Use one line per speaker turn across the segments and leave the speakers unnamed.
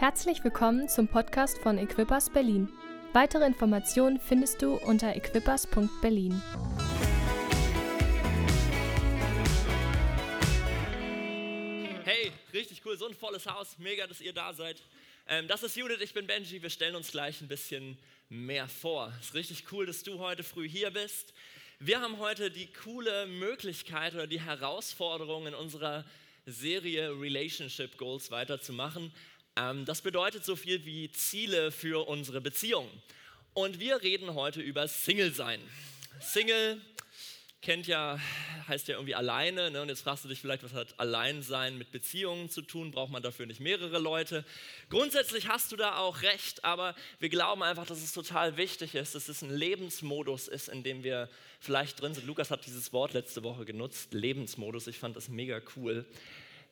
Herzlich willkommen zum Podcast von Equippers Berlin. Weitere Informationen findest du unter equippers.berlin.
Hey, richtig cool, so ein volles Haus, mega, dass ihr da seid. Ähm, das ist Judith, ich bin Benji, wir stellen uns gleich ein bisschen mehr vor. Es ist richtig cool, dass du heute früh hier bist. Wir haben heute die coole Möglichkeit oder die Herausforderung in unserer Serie Relationship Goals weiterzumachen. Ähm, das bedeutet so viel wie Ziele für unsere Beziehung. Und wir reden heute über Single sein. Single kennt ja, heißt ja irgendwie alleine. Ne? Und jetzt fragst du dich vielleicht, was hat Alleinsein mit Beziehungen zu tun? Braucht man dafür nicht mehrere Leute? Grundsätzlich hast du da auch recht, aber wir glauben einfach, dass es total wichtig ist, dass es ein Lebensmodus ist, in dem wir vielleicht drin sind. Lukas hat dieses Wort letzte Woche genutzt, Lebensmodus. Ich fand das mega cool.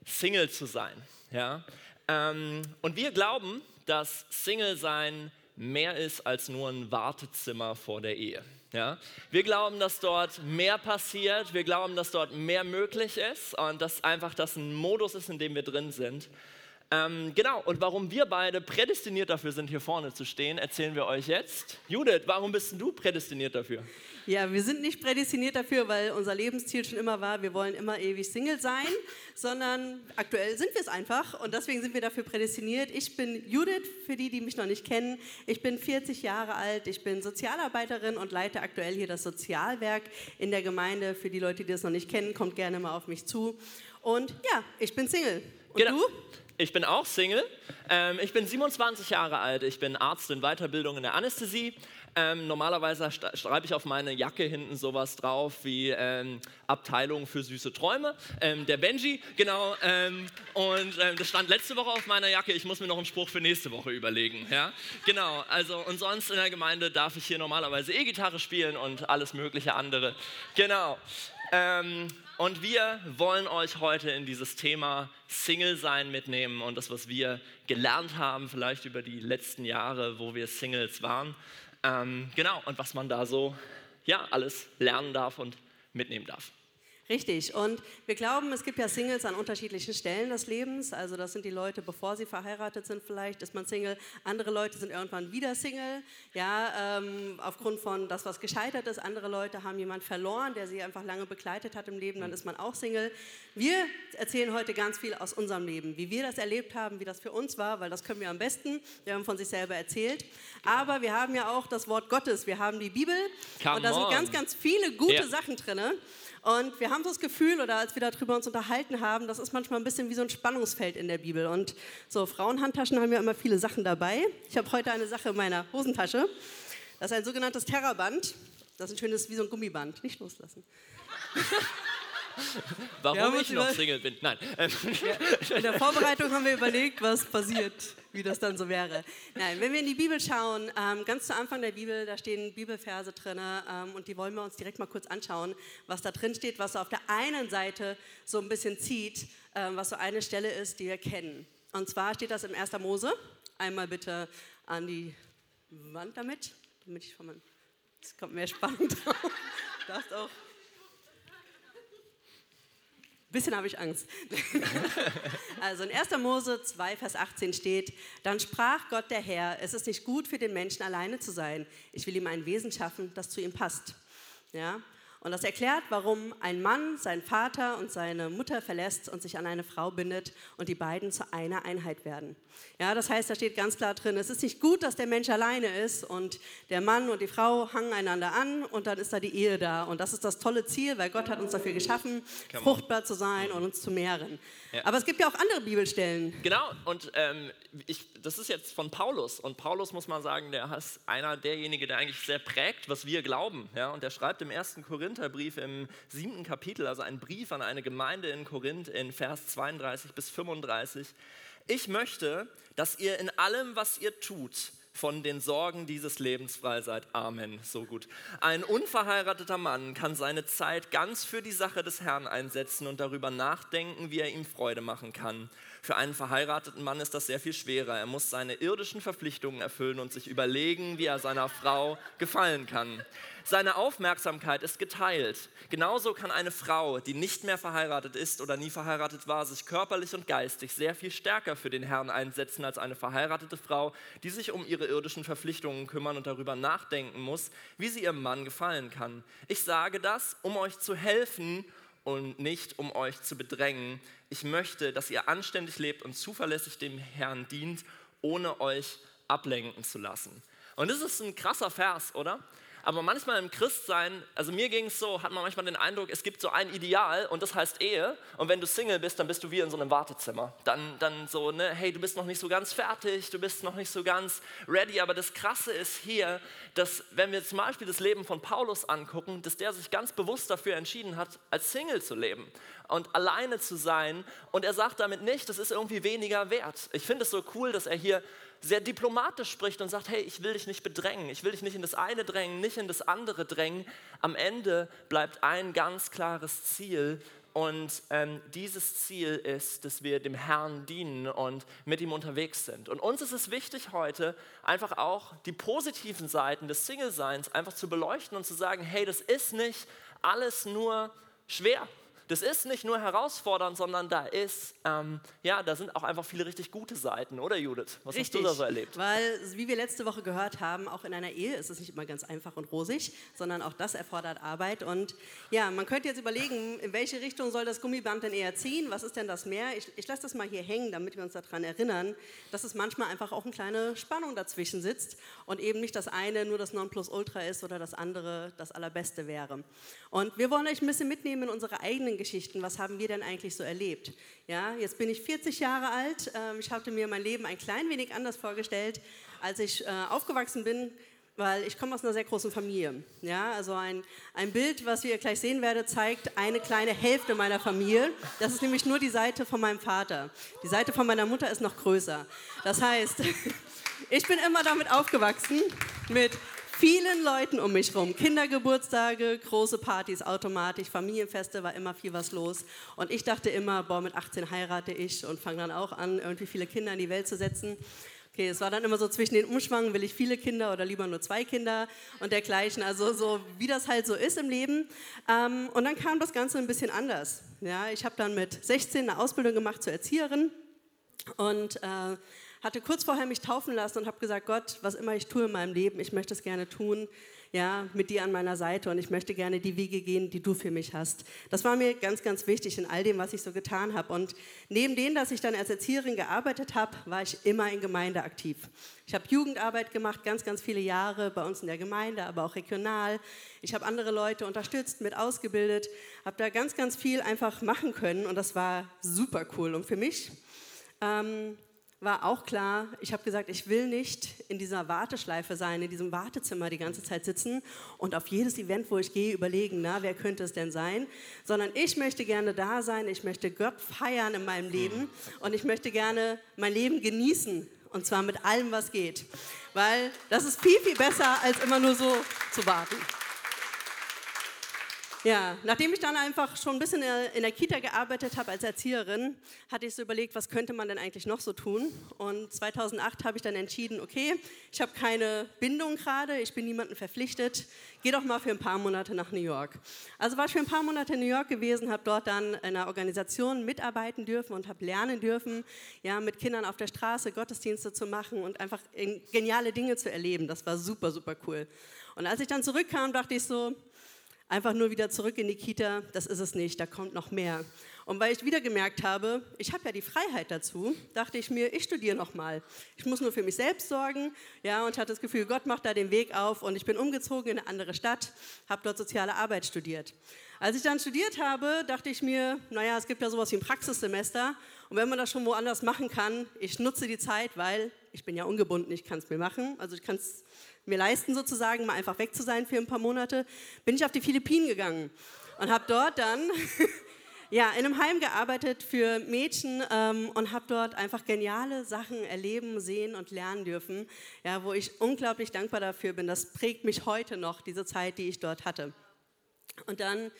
Single zu sein. Ja? Ähm, und wir glauben, dass Single sein mehr ist als nur ein Wartezimmer vor der Ehe. Ja? Wir glauben, dass dort mehr passiert, wir glauben, dass dort mehr möglich ist und dass einfach das ein Modus ist, in dem wir drin sind. Ähm, genau, und warum wir beide prädestiniert dafür sind, hier vorne zu stehen, erzählen wir euch jetzt. Judith, warum bist du prädestiniert dafür?
Ja, wir sind nicht prädestiniert dafür, weil unser Lebensziel schon immer war, wir wollen immer ewig Single sein, sondern aktuell sind wir es einfach und deswegen sind wir dafür prädestiniert. Ich bin Judith, für die, die mich noch nicht kennen. Ich bin 40 Jahre alt, ich bin Sozialarbeiterin und leite aktuell hier das Sozialwerk in der Gemeinde. Für die Leute, die das noch nicht kennen, kommt gerne mal auf mich zu. Und ja, ich bin Single. Und
genau.
du?
Ich bin auch Single. Ähm, ich bin 27 Jahre alt. Ich bin Arzt in Weiterbildung in der Anästhesie. Ähm, normalerweise schreibe ich auf meine Jacke hinten sowas drauf wie ähm, Abteilung für süße Träume. Ähm, der Benji, genau. Ähm, und ähm, das stand letzte Woche auf meiner Jacke. Ich muss mir noch einen Spruch für nächste Woche überlegen. Ja? Genau. Also, und sonst in der Gemeinde darf ich hier normalerweise E-Gitarre spielen und alles mögliche andere. Genau. Und wir wollen euch heute in dieses Thema Single sein mitnehmen und das, was wir gelernt haben, vielleicht über die letzten Jahre, wo wir Singles waren. Ähm, genau, und was man da so ja, alles lernen darf und mitnehmen darf.
Richtig. Und wir glauben, es gibt ja Singles an unterschiedlichen Stellen des Lebens. Also das sind die Leute, bevor sie verheiratet sind, vielleicht ist man Single. Andere Leute sind irgendwann wieder Single. Ja, ähm, aufgrund von das, was gescheitert ist. Andere Leute haben jemanden verloren, der sie einfach lange begleitet hat im Leben. Dann ist man auch Single. Wir erzählen heute ganz viel aus unserem Leben, wie wir das erlebt haben, wie das für uns war, weil das können wir am besten. Wir haben von sich selber erzählt. Aber wir haben ja auch das Wort Gottes. Wir haben die Bibel.
Come
und da sind
on.
ganz, ganz viele gute
Ja.
Sachen drin. Und wir haben so das Gefühl, oder als wir darüber uns unterhalten haben, das ist manchmal ein bisschen wie so ein Spannungsfeld in der Bibel. Und so Frauenhandtaschen haben ja immer viele Sachen dabei. Ich habe heute eine Sache in meiner Hosentasche. Das ist ein sogenanntes Terraband. Das ist ein schönes, wie so ein Gummiband. Nicht loslassen.
Warum ich noch Single bin? Nein.
In der Vorbereitung haben wir überlegt, was passiert, wie das dann so wäre. Nein, wenn wir in die Bibel schauen, ähm, ganz zu Anfang der Bibel, da stehen Bibelverse drin ähm, und die wollen wir uns direkt mal kurz anschauen, was da drin steht, was so auf der einen Seite so ein bisschen zieht, ähm, was so eine Stelle ist, die wir kennen. Und zwar steht das im 1. Mose. Einmal bitte an die Wand damit, damit ich von meinem. Es kommt mehr Spannung drauf. Du darfst auch. Bisschen habe ich Angst. Also in 1. Mose 2, Vers 18 steht, dann sprach Gott der Herr, es ist nicht gut für den Menschen alleine zu sein. Ich will ihm ein Wesen schaffen, das zu ihm passt. Ja? Und das erklärt, warum ein Mann seinen Vater und seine Mutter verlässt und sich an eine Frau bindet und die beiden zu einer Einheit werden. Ja, das heißt, da steht ganz klar drin, es ist nicht gut, dass der Mensch alleine ist und der Mann und die Frau hangen einander an und dann ist da die Ehe da. Und das ist das tolle Ziel, weil Gott hat uns dafür geschaffen, fruchtbar zu sein und uns zu mehren.
Ja.
Aber es gibt ja auch andere Bibelstellen.
Genau, und ähm, ich, das ist jetzt von Paulus. Und Paulus, muss man sagen, der ist einer derjenigen, der eigentlich sehr prägt, was wir glauben. Ja? Und der schreibt im ersten Korintherbrief im siebten Kapitel, also einen Brief an eine Gemeinde in Korinth in Vers 32 bis 35. Ich möchte, dass ihr in allem, was ihr tut, von den Sorgen dieses Lebens frei seid. Amen. So gut. Ein unverheirateter Mann kann seine Zeit ganz für die Sache des Herrn einsetzen und darüber nachdenken, wie er ihm Freude machen kann. Für einen verheirateten Mann ist das sehr viel schwerer. Er muss seine irdischen Verpflichtungen erfüllen und sich überlegen, wie er seiner Frau gefallen kann. Seine Aufmerksamkeit ist geteilt. Genauso kann eine Frau, die nicht mehr verheiratet ist oder nie verheiratet war, sich körperlich und geistig sehr viel stärker für den Herrn einsetzen als eine verheiratete Frau, die sich um ihre irdischen Verpflichtungen kümmern und darüber nachdenken muss, wie sie ihrem Mann gefallen kann. Ich sage das, um euch zu helfen und nicht um euch zu bedrängen. Ich möchte, dass ihr anständig lebt und zuverlässig dem Herrn dient, ohne euch ablenken zu lassen. Und das ist ein krasser Vers, oder? Aber manchmal im Christsein, also mir ging es so, hat man manchmal den Eindruck, es gibt so ein Ideal und das heißt Ehe. Und wenn du Single bist, dann bist du wie in so einem Wartezimmer. Dann, dann so, ne, hey, du bist noch nicht so ganz fertig, du bist noch nicht so ganz ready. Aber das Krasse ist hier, dass wenn wir zum Beispiel das Leben von Paulus angucken, dass der sich ganz bewusst dafür entschieden hat, als Single zu leben und alleine zu sein. Und er sagt damit nicht, das ist irgendwie weniger wert. Ich finde es so cool, dass er hier sehr diplomatisch spricht und sagt, hey, ich will dich nicht bedrängen, ich will dich nicht in das eine drängen, nicht in das andere drängen. Am Ende bleibt ein ganz klares Ziel und ähm, dieses Ziel ist, dass wir dem Herrn dienen und mit ihm unterwegs sind. Und uns ist es wichtig heute, einfach auch die positiven Seiten des Single-Seins einfach zu beleuchten und zu sagen, hey, das ist nicht alles nur schwer das ist nicht nur herausfordernd, sondern da ist, ähm, ja, da sind auch einfach viele richtig gute Seiten, oder Judith?
Was richtig, hast du da so erlebt? Weil, wie wir letzte Woche gehört haben, auch in einer Ehe ist es nicht immer ganz einfach und rosig, sondern auch das erfordert Arbeit. Und ja, man könnte jetzt überlegen, in welche Richtung soll das Gummiband denn eher ziehen? Was ist denn das mehr? Ich, ich lasse das mal hier hängen, damit wir uns daran erinnern, dass es manchmal einfach auch eine kleine Spannung dazwischen sitzt und eben nicht das eine nur das Nonplusultra ist oder das andere das Allerbeste wäre. Und wir wollen euch ein bisschen mitnehmen in unsere eigenen Geschichten. Was haben wir denn eigentlich so erlebt? Ja, jetzt bin ich 40 Jahre alt. Ähm, ich hatte mir mein Leben ein klein wenig anders vorgestellt, als ich äh, aufgewachsen bin, weil ich komme aus einer sehr großen Familie. Ja, also ein, ein Bild, was ihr gleich sehen werdet, zeigt eine kleine Hälfte meiner Familie. Das ist nämlich nur die Seite von meinem Vater. Die Seite von meiner Mutter ist noch größer. Das heißt, ich bin immer damit aufgewachsen, mit vielen Leuten um mich herum. Kindergeburtstage, große Partys automatisch, Familienfeste, war immer viel was los. Und ich dachte immer, boah, mit 18 heirate ich und fange dann auch an, irgendwie viele Kinder in die Welt zu setzen. Okay, es war dann immer so zwischen den Umschwang, will ich viele Kinder oder lieber nur zwei Kinder und dergleichen. Also so, wie das halt so ist im Leben. Ähm, und dann kam das Ganze ein bisschen anders. Ja, ich habe dann mit 16 eine Ausbildung gemacht zur Erzieherin und äh, hatte kurz vorher mich taufen lassen und habe gesagt, Gott, was immer ich tue in meinem Leben, ich möchte es gerne tun, ja, mit dir an meiner Seite und ich möchte gerne die Wege gehen, die du für mich hast. Das war mir ganz, ganz wichtig in all dem, was ich so getan habe. Und neben dem, dass ich dann als Erzieherin gearbeitet habe, war ich immer in Gemeinde aktiv. Ich habe Jugendarbeit gemacht, ganz, ganz viele Jahre bei uns in der Gemeinde, aber auch regional. Ich habe andere Leute unterstützt, mit ausgebildet, habe da ganz, ganz viel einfach machen können und das war super cool. Und für mich ähm, war auch klar, ich habe gesagt, ich will nicht in dieser Warteschleife sein, in diesem Wartezimmer die ganze Zeit sitzen und auf jedes Event, wo ich gehe, überlegen, na, wer könnte es denn sein, sondern ich möchte gerne da sein, ich möchte Gott feiern in meinem Leben und ich möchte gerne mein Leben genießen und zwar mit allem, was geht, weil das ist viel, viel besser, als immer nur so zu warten. Ja, nachdem ich dann einfach schon ein bisschen in der Kita gearbeitet habe als Erzieherin, hatte ich so überlegt, was könnte man denn eigentlich noch so tun? Und 2008 habe ich dann entschieden, okay, ich habe keine Bindung gerade, ich bin niemandem verpflichtet, geh doch mal für ein paar Monate nach New York. Also war ich für ein paar Monate in New York gewesen, habe dort dann in einer Organisation mitarbeiten dürfen und habe lernen dürfen, ja, mit Kindern auf der Straße Gottesdienste zu machen und einfach geniale Dinge zu erleben. Das war super, super cool. Und als ich dann zurückkam, dachte ich so, einfach nur wieder zurück in die Kita, das ist es nicht, da kommt noch mehr. Und weil ich wieder gemerkt habe, ich habe ja die Freiheit dazu, dachte ich mir, ich studiere noch mal. Ich muss nur für mich selbst sorgen, ja, und hatte das Gefühl, Gott macht da den Weg auf und ich bin umgezogen in eine andere Stadt, habe dort soziale Arbeit studiert. Als ich dann studiert habe, dachte ich mir, naja, es gibt ja sowas wie ein Praxissemester und wenn man das schon woanders machen kann, ich nutze die Zeit, weil ich bin ja ungebunden, ich kann es mir machen, also ich kann es mir leisten, sozusagen mal einfach weg zu sein für ein paar Monate, bin ich auf die Philippinen gegangen und habe dort dann ja, in einem Heim gearbeitet für Mädchen ähm, und habe dort einfach geniale Sachen erleben, sehen und lernen dürfen, ja, wo ich unglaublich dankbar dafür bin. Das prägt mich heute noch, diese Zeit, die ich dort hatte. Und dann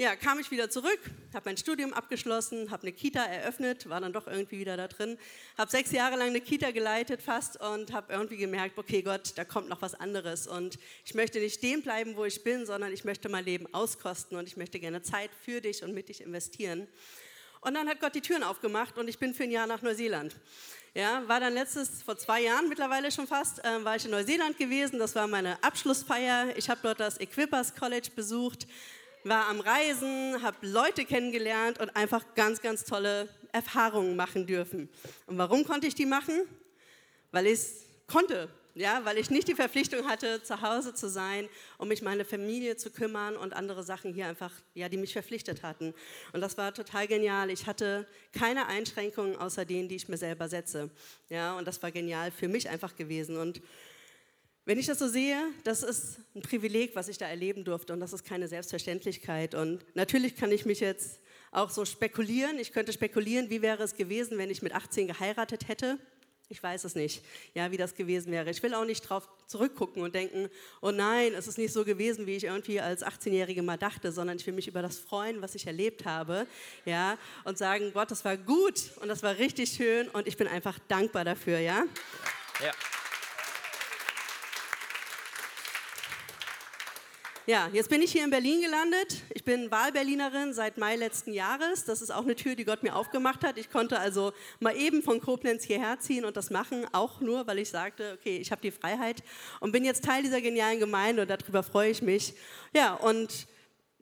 ja, kam ich wieder zurück, habe mein Studium abgeschlossen, habe eine Kita eröffnet, war dann doch irgendwie wieder da drin, habe sechs Jahre lang eine Kita geleitet fast und habe irgendwie gemerkt, okay Gott, da kommt noch was anderes und ich möchte nicht stehen bleiben, wo ich bin, sondern ich möchte mein Leben auskosten und ich möchte gerne Zeit für dich und mit dich investieren. Und dann hat Gott die Türen aufgemacht und ich bin für ein Jahr nach Neuseeland. Ja, war dann letztes, vor zwei Jahren mittlerweile schon fast, äh, war ich in Neuseeland gewesen. Das war meine Abschlussfeier. Ich habe dort das Equippers College besucht war am Reisen, habe Leute kennengelernt und einfach ganz, ganz tolle Erfahrungen machen dürfen. Und warum konnte ich die machen? Weil ich es konnte, ja, weil ich nicht die Verpflichtung hatte, zu Hause zu sein, um mich meine Familie zu kümmern und andere Sachen hier einfach, ja, die mich verpflichtet hatten. Und das war total genial. Ich hatte keine Einschränkungen außer denen, die ich mir selber setze. Ja, und das war genial für mich einfach gewesen. Und wenn ich das so sehe, das ist ein Privileg, was ich da erleben durfte und das ist keine Selbstverständlichkeit. Und natürlich kann ich mich jetzt auch so spekulieren. Ich könnte spekulieren, wie wäre es gewesen, wenn ich mit 18 geheiratet hätte. Ich weiß es nicht, ja, wie das gewesen wäre. Ich will auch nicht darauf zurückgucken und denken, oh nein, es ist nicht so gewesen, wie ich irgendwie als 18-Jährige mal dachte, sondern ich will mich über das freuen, was ich erlebt habe, ja, und sagen, Gott, das war gut und das war richtig schön und ich bin einfach dankbar dafür, ja. Ja. Ja, jetzt bin ich hier in Berlin gelandet. Ich bin Wahlberlinerin seit Mai letzten Jahres. Das ist auch eine Tür, die Gott mir aufgemacht hat. Ich konnte also mal eben von Koblenz hierher ziehen und das machen, auch nur, weil ich sagte, okay, ich habe die Freiheit und bin jetzt Teil dieser genialen Gemeinde und darüber freue ich mich. Ja, und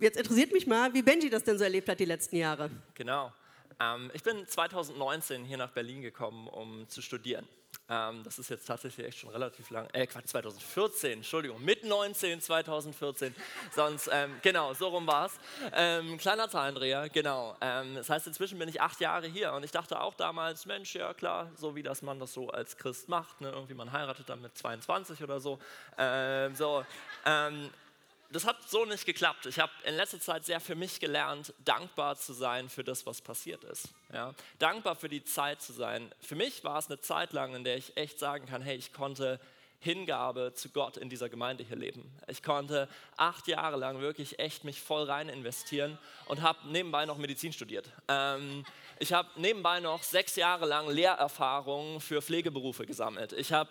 jetzt interessiert mich mal, wie Benji das denn so erlebt hat die letzten Jahre.
Genau. Ähm, ich bin 2019 hier nach Berlin gekommen, um zu studieren. Ähm, das ist jetzt tatsächlich echt schon relativ lang. Äh, Quatsch, 2014, Entschuldigung, mit 19, 2014. Sonst, ähm, genau, so rum war es. Ähm, kleiner Zahlendreher, genau. Ähm, das heißt, inzwischen bin ich acht Jahre hier und ich dachte auch damals, Mensch, ja klar, so wie das man das so als Christ macht. Ne? Irgendwie man heiratet dann mit 22 oder so. Ähm, so ähm, das hat so nicht geklappt. Ich habe in letzter Zeit sehr für mich gelernt, dankbar zu sein für das, was passiert ist. Ja? Dankbar für die Zeit zu sein. Für mich war es eine Zeit lang, in der ich echt sagen kann, hey, ich konnte Hingabe zu Gott in dieser Gemeinde hier leben. Ich konnte acht Jahre lang wirklich echt mich voll rein investieren und habe nebenbei noch Medizin studiert. Ähm, ich habe nebenbei noch sechs Jahre lang Lehrerfahrungen für Pflegeberufe gesammelt. Ich habe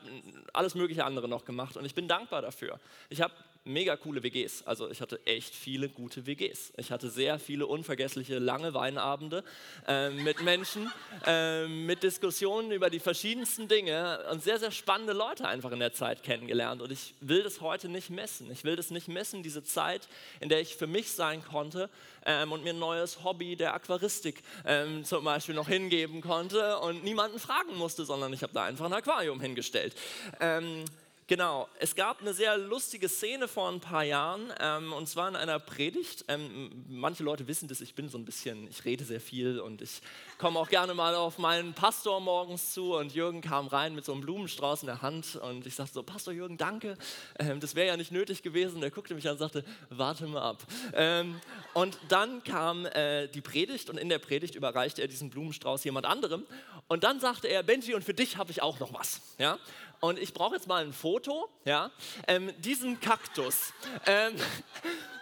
alles mögliche andere noch gemacht und ich bin dankbar dafür. Ich habe mega coole WGs. Also ich hatte echt viele gute WGs. Ich hatte sehr viele unvergessliche lange Weinabende äh, mit Menschen, äh, mit Diskussionen über die verschiedensten Dinge und sehr, sehr spannende Leute einfach in der Zeit kennengelernt. Und ich will das heute nicht messen. Ich will das nicht messen, diese Zeit, in der ich für mich sein konnte ähm, und mir ein neues Hobby der Aquaristik ähm, zum Beispiel noch hingeben konnte und niemanden fragen musste, sondern ich habe da einfach ein Aquarium hingestellt. Ähm, Genau, es gab eine sehr lustige Szene vor ein paar Jahren ähm, und zwar in einer Predigt. Ähm, manche Leute wissen das, ich bin so ein bisschen, ich rede sehr viel und ich komme auch gerne mal auf meinen Pastor morgens zu und Jürgen kam rein mit so einem Blumenstrauß in der Hand und ich sagte so, Pastor Jürgen, danke, ähm, das wäre ja nicht nötig gewesen. Er guckte mich an und sagte, warte mal ab. Ähm, und dann kam äh, die Predigt und in der Predigt überreichte er diesen Blumenstrauß jemand anderem und dann sagte er, Benji, und für dich habe ich auch noch was. Ja? Und ich brauche jetzt mal ein Foto, ja, ähm, diesen Kaktus. Ähm,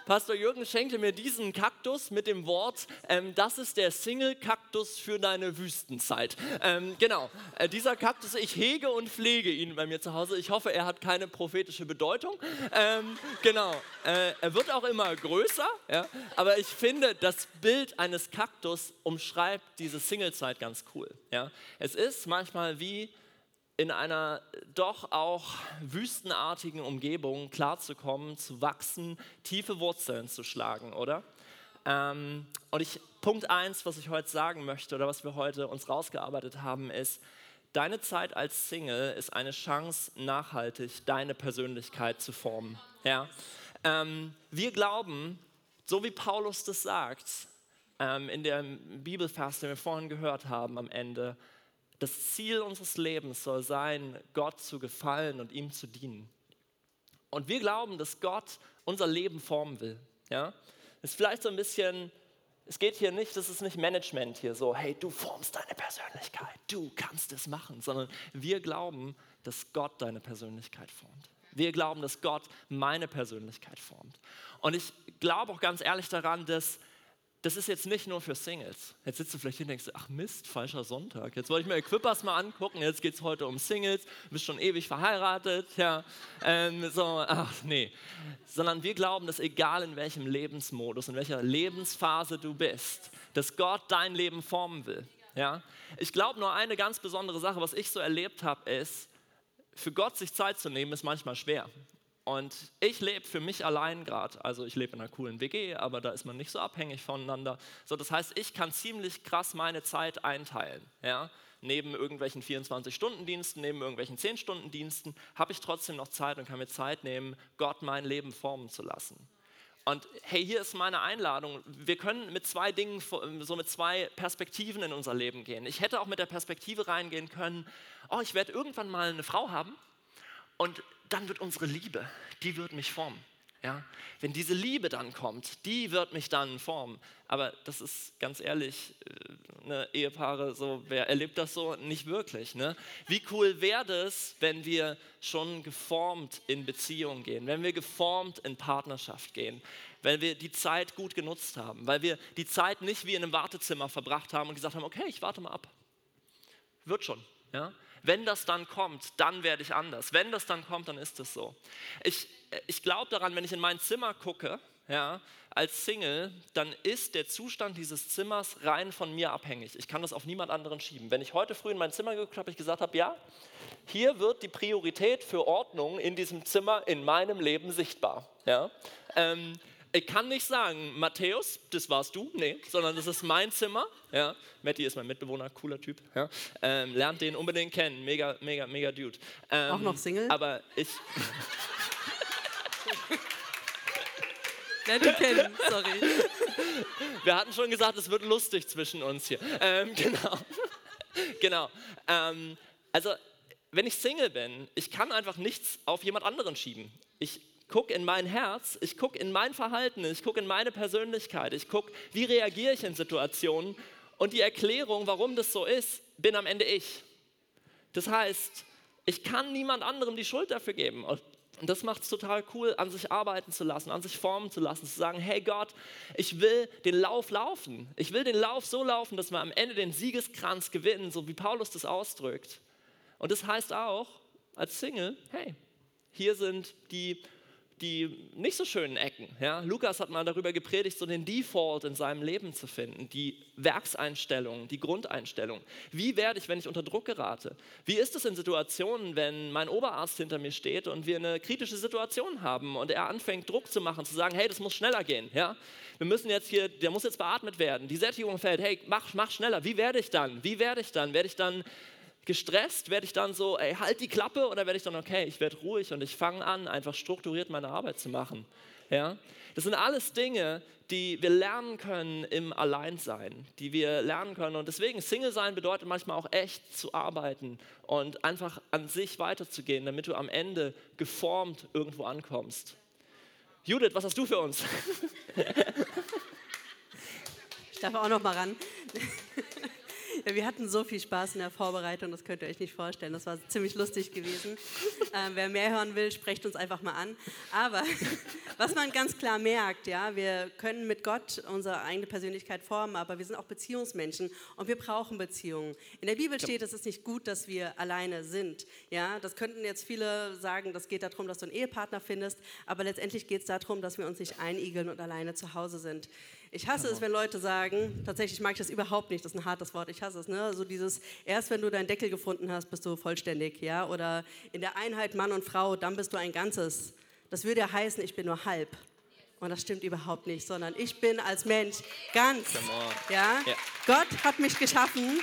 Pastor Jürgen schenkte mir diesen Kaktus mit dem Wort, ähm, das ist der Single-Kaktus für deine Wüstenzeit. Ähm, genau, äh, dieser Kaktus, ich hege und pflege ihn bei mir zu Hause. Ich hoffe, er hat keine prophetische Bedeutung. Ähm, genau, äh, er wird auch immer größer, ja, aber ich finde, das Bild eines Kaktus umschreibt diese Singlezeit ganz cool. Ja. Es ist manchmal wie in einer doch auch wüstenartigen Umgebung klarzukommen, zu wachsen, tiefe Wurzeln zu schlagen, oder? Ähm, und ich, Punkt eins, was ich heute sagen möchte oder was wir heute uns rausgearbeitet haben, ist, deine Zeit als Single ist eine Chance, nachhaltig deine Persönlichkeit zu formen. Ja? Ähm, wir glauben, so wie Paulus das sagt, ähm, in dem Bibelvers, den wir vorhin gehört haben am Ende, das Ziel unseres Lebens soll sein, Gott zu gefallen und ihm zu dienen. Und wir glauben, dass Gott unser Leben formen will. Ja? Ist vielleicht so ein bisschen, es geht hier nicht, das ist nicht Management hier so, hey, du formst deine Persönlichkeit, du kannst es machen, sondern wir glauben, dass Gott deine Persönlichkeit formt. Wir glauben, dass Gott meine Persönlichkeit formt. Und ich glaube auch ganz ehrlich daran, dass das ist jetzt nicht nur für Singles. Jetzt sitzt du vielleicht hier und denkst, ach Mist, falscher Sonntag. Jetzt wollte ich mir Equippers mal angucken, jetzt geht es heute um Singles, du bist schon ewig verheiratet, ja, ähm, so, ach nee. Sondern wir glauben, dass egal in welchem Lebensmodus, in welcher Lebensphase du bist, dass Gott dein Leben formen will. Ja? Ich glaube nur eine ganz besondere Sache, was ich so erlebt habe, ist, für Gott sich Zeit zu nehmen, ist manchmal schwer. Und ich lebe für mich allein gerade. Also ich lebe in einer coolen WG, aber da ist man nicht so abhängig voneinander. So, das heißt, ich kann ziemlich krass meine Zeit einteilen. Ja? Neben irgendwelchen 24-Stunden-Diensten, neben irgendwelchen 10-Stunden-Diensten habe ich trotzdem noch Zeit und kann mir Zeit nehmen, Gott mein Leben formen zu lassen. Und hey, hier ist meine Einladung. Wir können mit zwei Dingen, so mit zwei Perspektiven in unser Leben gehen. Ich hätte auch mit der Perspektive reingehen können, oh, ich werde irgendwann mal eine Frau haben und dann wird unsere Liebe, die wird mich formen. Ja? Wenn diese Liebe dann kommt, die wird mich dann formen. Aber das ist ganz ehrlich, äh, ne, Ehepaare, so, wer erlebt das so? Nicht wirklich. Ne? Wie cool wäre es, wenn wir schon geformt in Beziehung gehen, wenn wir geformt in Partnerschaft gehen, wenn wir die Zeit gut genutzt haben, weil wir die Zeit nicht wie in einem Wartezimmer verbracht haben und gesagt haben, okay, ich warte mal ab. Wird schon. Ja? Wenn das dann kommt, dann werde ich anders. Wenn das dann kommt, dann ist es so. Ich, ich glaube daran, wenn ich in mein Zimmer gucke, ja, als Single, dann ist der Zustand dieses Zimmers rein von mir abhängig. Ich kann das auf niemand anderen schieben. Wenn ich heute früh in mein Zimmer geguckt habe, ich gesagt habe, ja, hier wird die Priorität für Ordnung in diesem Zimmer in meinem Leben sichtbar. Ja? Ähm, ich kann nicht sagen, Matthäus, das warst du, nee, sondern das ist mein Zimmer. Ja. Matti ist mein Mitbewohner, cooler Typ. Ja. Ähm, lernt den unbedingt kennen, mega, mega, mega Dude.
Ähm, Auch noch Single?
Aber ich.
Lernt ihn kennen, sorry.
Wir hatten schon gesagt, es wird lustig zwischen uns hier. Ähm, genau. genau. Ähm, also, wenn ich Single bin, ich kann einfach nichts auf jemand anderen schieben. Ich gucke in mein Herz, ich gucke in mein Verhalten, ich gucke in meine Persönlichkeit, ich gucke, wie reagiere ich in Situationen und die Erklärung, warum das so ist, bin am Ende ich. Das heißt, ich kann niemand anderem die Schuld dafür geben. Und das macht es total cool, an sich arbeiten zu lassen, an sich formen zu lassen, zu sagen, hey Gott, ich will den Lauf laufen. Ich will den Lauf so laufen, dass wir am Ende den Siegeskranz gewinnen, so wie Paulus das ausdrückt. Und das heißt auch, als Single, hey, hier sind die die nicht so schönen Ecken. Ja? Lukas hat mal darüber gepredigt, so den Default in seinem Leben zu finden, die Werkseinstellungen, die Grundeinstellung. Wie werde ich, wenn ich unter Druck gerate? Wie ist es in Situationen, wenn mein Oberarzt hinter mir steht und wir eine kritische Situation haben und er anfängt Druck zu machen, zu sagen, hey, das muss schneller gehen. Ja? Wir müssen jetzt hier, der muss jetzt beatmet werden. Die Sättigung fällt, hey, mach, mach schneller. Wie werde ich dann? Wie werde ich dann? Werde ich dann gestresst? Werde ich dann so, ey, halt die Klappe oder werde ich dann, okay, ich werde ruhig und ich fange an, einfach strukturiert meine Arbeit zu machen? Ja? Das sind alles Dinge, die wir lernen können im Alleinsein, die wir lernen können. Und deswegen, Single sein bedeutet manchmal auch echt zu arbeiten und einfach an sich weiterzugehen, damit du am Ende geformt irgendwo ankommst. Judith, was hast du für uns?
Ich darf auch noch mal ran. Wir hatten so viel Spaß in der Vorbereitung, das könnt ihr euch nicht vorstellen. Das war ziemlich lustig gewesen. Ähm, wer mehr hören will, sprecht uns einfach mal an. Aber was man ganz klar merkt, ja, wir können mit Gott unsere eigene Persönlichkeit formen, aber wir sind auch Beziehungsmenschen und wir brauchen Beziehungen. In der Bibel steht, es ist nicht gut, dass wir alleine sind. Ja, das könnten jetzt viele sagen, das geht darum, dass du einen Ehepartner findest, aber letztendlich geht es darum, dass wir uns nicht einigeln und alleine zu Hause sind. Ich hasse es, wenn Leute sagen, tatsächlich mag ich das überhaupt nicht, das ist ein hartes Wort, ich hasse es, ne? so dieses, erst wenn du deinen Deckel gefunden hast, bist du vollständig, ja, oder in der Einheit Mann und Frau, dann bist du ein Ganzes. Das würde ja heißen, ich bin nur halb. Und das stimmt überhaupt nicht, sondern ich bin als Mensch ganz. Ja? ja? Gott hat mich geschaffen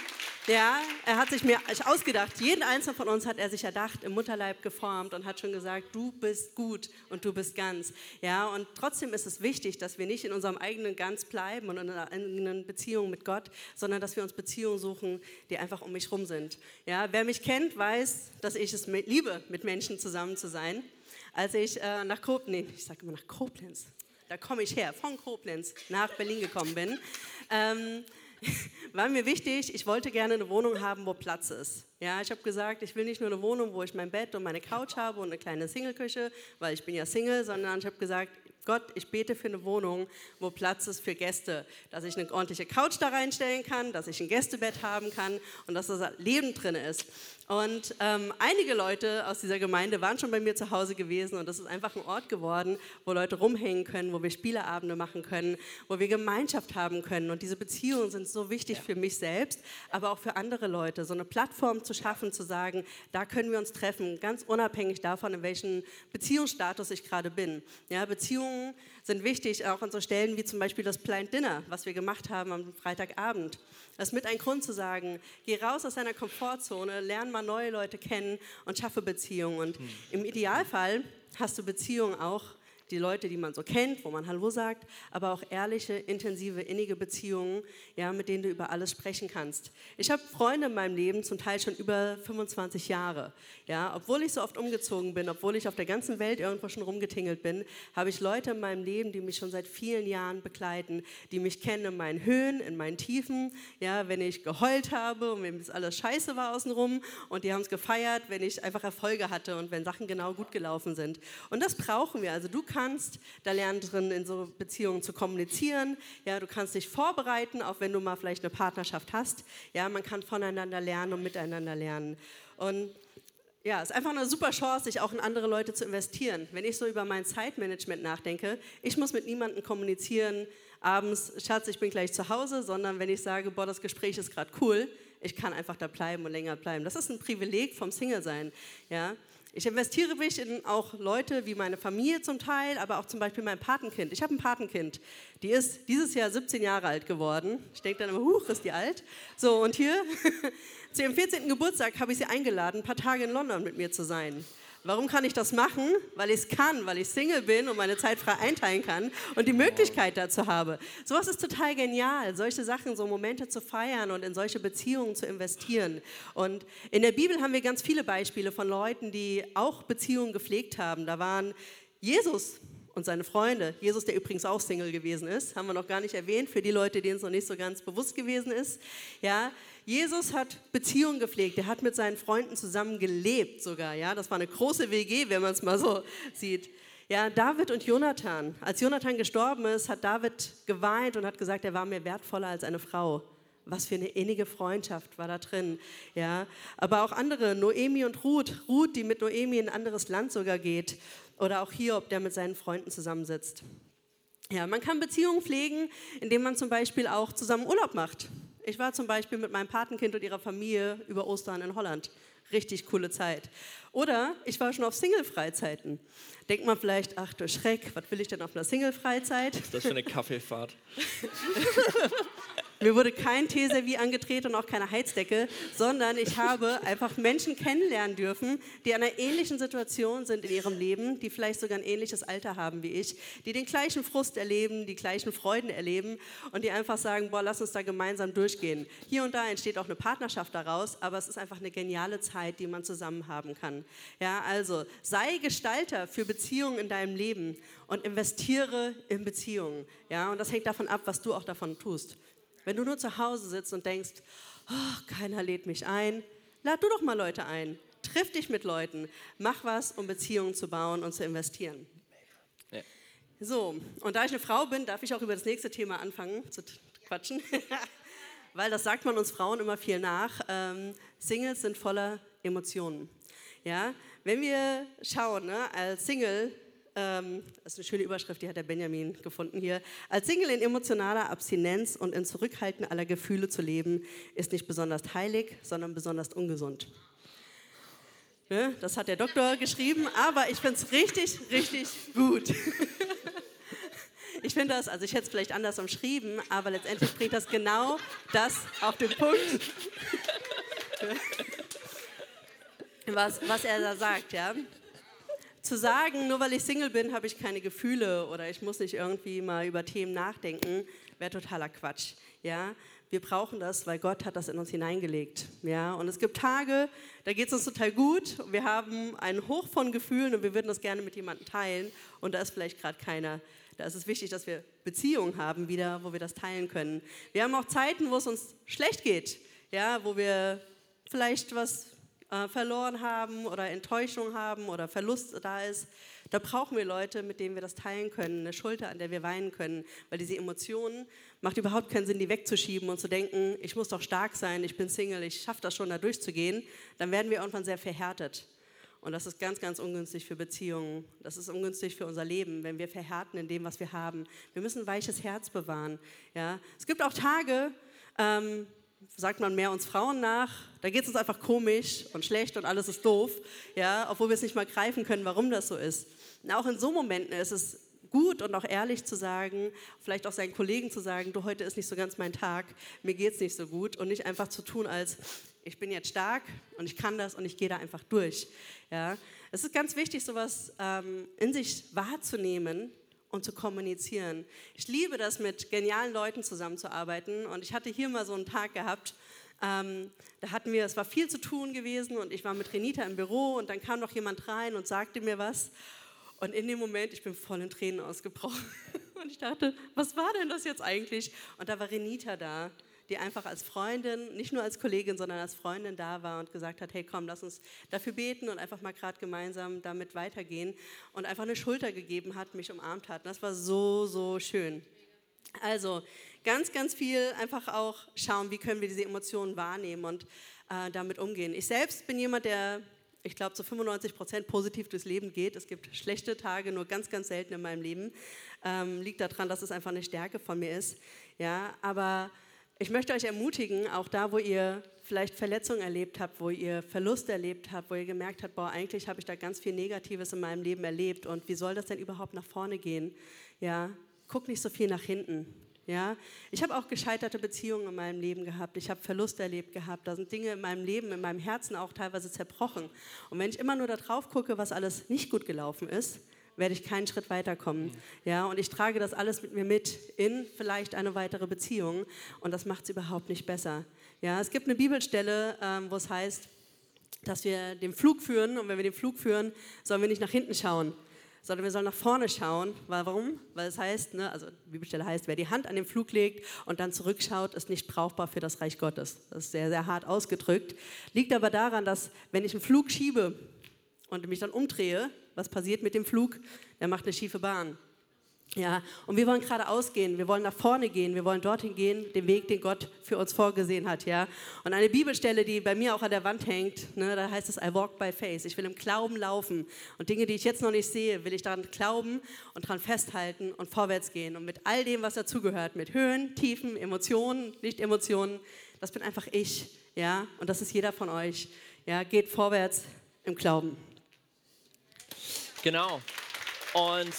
ja, er hat sich mir ausgedacht, jeden einzelnen von uns hat er sich erdacht, im Mutterleib geformt und hat schon gesagt, du bist gut und du bist ganz. Ja, und trotzdem ist es wichtig, dass wir nicht in unserem eigenen Ganz bleiben und in einer eigenen Beziehung mit Gott, sondern dass wir uns Beziehungen suchen, die einfach um mich herum sind. Ja, wer mich kennt, weiß, dass ich es liebe, mit Menschen zusammen zu sein. Als ich äh, nach Koblenz, nee, ich sage immer nach Koblenz, da komme ich her, von Koblenz nach Berlin gekommen bin, ähm, war mir wichtig, ich wollte gerne eine Wohnung haben, wo Platz ist. Ja, ich habe gesagt, ich will nicht nur eine Wohnung, wo ich mein Bett und meine Couch habe und eine kleine Singleküche, weil ich bin ja Single, sondern ich habe gesagt, Gott, ich bete für eine Wohnung, wo Platz ist für Gäste, dass ich eine ordentliche Couch da reinstellen kann, dass ich ein Gästebett haben kann und dass das Leben drin ist. Und ähm, einige Leute aus dieser Gemeinde waren schon bei mir zu Hause gewesen und das ist einfach ein Ort geworden, wo Leute rumhängen können, wo wir Spieleabende machen können, wo wir Gemeinschaft haben können. Und diese Beziehungen sind so wichtig ja. für mich selbst, aber auch für andere Leute. So eine Plattform zu schaffen, zu sagen, da können wir uns treffen, ganz unabhängig davon, in welchem Beziehungsstatus ich gerade bin. Ja, Beziehungen sind wichtig, auch an so Stellen wie zum Beispiel das Blind Dinner, was wir gemacht haben am Freitagabend. Das ist mit ein Grund zu sagen, geh raus aus deiner Komfortzone, lern mal neue Leute kennen und schaffe Beziehungen. Und hm. im Idealfall hast du Beziehungen auch die Leute, die man so kennt, wo man Hallo sagt, aber auch ehrliche, intensive, innige Beziehungen, ja, mit denen du über alles sprechen kannst. Ich habe Freunde in meinem Leben, zum Teil schon über 25 Jahre. Ja, obwohl ich so oft umgezogen bin, obwohl ich auf der ganzen Welt irgendwo schon rumgetingelt bin, habe ich Leute in meinem Leben, die mich schon seit vielen Jahren begleiten, die mich kennen in meinen Höhen, in meinen Tiefen, ja, wenn ich geheult habe und wenn es alles scheiße war außenrum und die haben es gefeiert, wenn ich einfach Erfolge hatte und wenn Sachen genau gut gelaufen sind. Und das brauchen wir. Also du kannst kannst da lernen drin, in so Beziehungen zu kommunizieren. Ja, du kannst dich vorbereiten, auch wenn du mal vielleicht eine Partnerschaft hast. Ja, man kann voneinander lernen und miteinander lernen. Und ja, es ist einfach eine super Chance, sich auch in andere Leute zu investieren. Wenn ich so über mein Zeitmanagement nachdenke, ich muss mit niemandem kommunizieren, abends, Schatz, ich bin gleich zu Hause, sondern wenn ich sage, boah, das Gespräch ist gerade cool, ich kann einfach da bleiben und länger bleiben. Das ist ein Privileg vom Single-Sein. Ja? Ich investiere mich in auch Leute wie meine Familie zum Teil, aber auch zum Beispiel mein Patenkind. Ich habe ein Patenkind, die ist dieses Jahr 17 Jahre alt geworden. Ich denke dann immer, huch, ist die alt. So, und hier, zu ihrem 14. Geburtstag habe ich sie eingeladen, ein paar Tage in London mit mir zu sein. Warum kann ich das machen? Weil ich es kann, weil ich Single bin und meine Zeit frei einteilen kann und die Möglichkeit dazu habe. Sowas ist total genial, solche Sachen, so Momente zu feiern und in solche Beziehungen zu investieren. Und in der Bibel haben wir ganz viele Beispiele von Leuten, die auch Beziehungen gepflegt haben. Da waren Jesus, und seine Freunde. Jesus, der übrigens auch Single gewesen ist, haben wir noch gar nicht erwähnt, für die Leute, denen es noch nicht so ganz bewusst gewesen ist. Ja, Jesus hat Beziehungen gepflegt, er hat mit seinen Freunden zusammen gelebt sogar. Ja, das war eine große WG, wenn man es mal so sieht. Ja, David und Jonathan. Als Jonathan gestorben ist, hat David geweint und hat gesagt, er war mir wertvoller als eine Frau. Was für eine innige Freundschaft war da drin. Ja, aber auch andere, Noemi und Ruth. Ruth, die mit Noemi in ein anderes Land sogar geht. Oder auch Hiob, der mit seinen Freunden zusammensitzt. Ja, man kann Beziehungen pflegen, indem man zum Beispiel auch zusammen Urlaub macht. Ich war zum Beispiel mit meinem Patenkind und ihrer Familie über Ostern in Holland. Richtig coole Zeit. Oder ich war schon auf Single-Freizeiten. Denkt man vielleicht, ach du Schreck, was will ich denn auf einer Single-Freizeit?
Was ist das für eine Kaffeefahrt?
Mir wurde kein Teeservie angedreht und auch keine Heizdecke, sondern ich habe einfach Menschen kennenlernen dürfen, die in einer ähnlichen Situation sind in ihrem Leben, die vielleicht sogar ein ähnliches Alter haben wie ich, die den gleichen Frust erleben, die gleichen Freuden erleben und die einfach sagen, boah, lass uns da gemeinsam durchgehen. Hier und da entsteht auch eine Partnerschaft daraus, aber es ist einfach eine geniale Zeit, die man zusammen haben kann. Ja, also sei Gestalter für Beziehungen in deinem Leben und investiere in Beziehungen. Ja, und das hängt davon ab, was du auch davon tust. Wenn du nur zu Hause sitzt und denkst, oh, keiner lädt mich ein, lad du doch mal Leute ein. Triff dich mit Leuten. Mach was, um Beziehungen zu bauen und zu investieren. Ja. So, und da ich eine Frau bin, darf ich auch über das nächste Thema anfangen zu quatschen. Weil das sagt man uns Frauen immer viel nach. Ähm, Singles sind voller Emotionen. Ja? Wenn wir schauen, ne, als Single ähm, das ist eine schöne Überschrift, die hat der Benjamin gefunden hier. Als Single in emotionaler Abstinenz und in Zurückhalten aller Gefühle zu leben, ist nicht besonders heilig, sondern besonders ungesund. Ne? Das hat der Doktor geschrieben, aber ich finde es richtig, richtig gut. Ich finde das, also ich hätte es vielleicht anders umschrieben, aber letztendlich bringt das genau das auf den Punkt, was, was er da sagt. Ja? Zu sagen, nur weil ich Single bin, habe ich keine Gefühle oder ich muss nicht irgendwie mal über Themen nachdenken, wäre totaler Quatsch. Ja, wir brauchen das, weil Gott hat das in uns hineingelegt. Ja, und es gibt Tage, da geht es uns total gut. Wir haben einen Hoch von Gefühlen und wir würden das gerne mit jemandem teilen und da ist vielleicht gerade keiner Da ist es wichtig, dass wir Beziehungen haben wieder, wo wir das teilen können. Wir haben auch Zeiten, wo es uns schlecht geht, ja, wo wir vielleicht was äh, verloren haben oder Enttäuschung haben oder Verlust da ist. Da brauchen wir Leute, mit denen wir das teilen können, eine Schulter, an der wir weinen können, weil diese Emotionen macht überhaupt keinen Sinn, die wegzuschieben und zu denken, ich muss doch stark sein, ich bin Single, ich schaffe das schon, da durchzugehen. Dann werden wir irgendwann sehr verhärtet. Und das ist ganz, ganz ungünstig für Beziehungen. Das ist ungünstig für unser Leben, wenn wir verhärten in dem, was wir haben. Wir müssen ein weiches Herz bewahren. Ja? Es gibt auch Tage, ähm, sagt man mehr uns Frauen nach, da geht es uns einfach komisch und schlecht und alles ist doof, ja? obwohl wir es nicht mal greifen können, warum das so ist. Und auch in so Momenten ist es gut und auch ehrlich zu sagen, vielleicht auch seinen Kollegen zu sagen, du, heute ist nicht so ganz mein Tag, mir geht es nicht so gut und nicht einfach zu tun als, ich bin jetzt stark und ich kann das und ich gehe da einfach durch. Ja? Es ist ganz wichtig, sowas ähm, in sich wahrzunehmen und zu kommunizieren. Ich liebe das, mit genialen Leuten zusammenzuarbeiten und ich hatte hier mal so einen Tag gehabt, ähm, da hatten wir, es war viel zu tun gewesen und ich war mit Renita im Büro und dann kam noch jemand rein und sagte mir was und in dem Moment, ich bin voll in Tränen ausgebrochen und ich dachte, was war denn das jetzt eigentlich? Und da war Renita da die einfach als Freundin, nicht nur als Kollegin, sondern als Freundin da war und gesagt hat, hey komm, lass uns dafür beten und einfach mal gerade gemeinsam damit weitergehen und einfach eine Schulter gegeben hat, mich umarmt hat. Das war so, so schön. Also ganz, ganz viel einfach auch schauen, wie können wir diese Emotionen wahrnehmen und äh, damit umgehen. Ich selbst bin jemand, der ich glaube, zu 95 Prozent positiv durchs Leben geht. Es gibt schlechte Tage, nur ganz, ganz selten in meinem Leben. Ähm, liegt daran, dass es einfach eine Stärke von mir ist. Ja, aber ich möchte euch ermutigen, auch da, wo ihr vielleicht Verletzungen erlebt habt, wo ihr Verluste erlebt habt, wo ihr gemerkt habt, boah, eigentlich habe ich da ganz viel Negatives in meinem Leben erlebt und wie soll das denn überhaupt nach vorne gehen? Ja, guck nicht so viel nach hinten. Ja, ich habe auch gescheiterte Beziehungen in meinem Leben gehabt. Ich habe Verluste erlebt gehabt. Da sind Dinge in meinem Leben, in meinem Herzen auch teilweise zerbrochen. Und wenn ich immer nur darauf gucke, was alles nicht gut gelaufen ist, werde ich keinen Schritt weiterkommen. Ja, und ich trage das alles mit mir mit in vielleicht eine weitere Beziehung und das macht es überhaupt nicht besser. Ja, es gibt eine Bibelstelle, ähm, wo es heißt, dass wir den Flug führen und wenn wir den Flug führen, sollen wir nicht nach hinten schauen, sondern wir sollen nach vorne schauen. Warum? Weil es heißt, ne, also die Bibelstelle heißt, wer die Hand an den Flug legt und dann zurückschaut, ist nicht brauchbar für das Reich Gottes. Das ist sehr, sehr hart ausgedrückt. Liegt aber daran, dass wenn ich einen Flug schiebe und mich dann umdrehe, was passiert mit dem Flug? Der macht eine schiefe Bahn. Ja, und wir wollen geradeaus gehen, wir wollen nach vorne gehen, wir wollen dorthin gehen, den Weg, den Gott für uns vorgesehen hat, ja. Und eine Bibelstelle, die bei mir auch an der Wand hängt, ne, da heißt es, I walk by faith. Ich will im Glauben laufen. Und Dinge, die ich jetzt noch nicht sehe, will ich daran glauben und daran festhalten und vorwärts gehen. Und mit all dem, was dazugehört, mit Höhen, Tiefen, Emotionen, Nicht-Emotionen, das bin einfach ich, ja. Und das ist jeder von euch, ja. Geht vorwärts im Glauben.
Genau. Und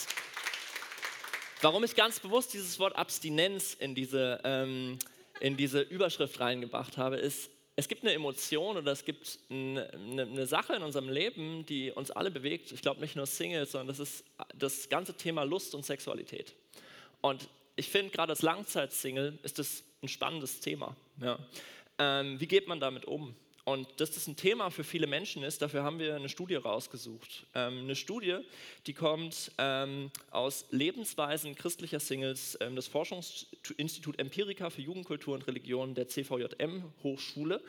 warum ich ganz bewusst dieses Wort Abstinenz in diese, ähm, in diese Überschrift reingebracht habe, ist, es gibt eine Emotion oder es gibt eine, eine Sache in unserem Leben, die uns alle bewegt. Ich glaube nicht nur Singles, sondern das ist das ganze Thema Lust und Sexualität. Und ich finde, gerade als Langzeitsingle ist das ein spannendes Thema. Ja. Ähm, wie geht man damit um? Und dass das ein Thema für viele Menschen ist, dafür haben wir eine Studie rausgesucht. Ähm, eine Studie, die kommt ähm, aus Lebensweisen christlicher Singles, ähm, das Forschungsinstitut Empirica für Jugendkultur und Religion der CVJM Hochschule.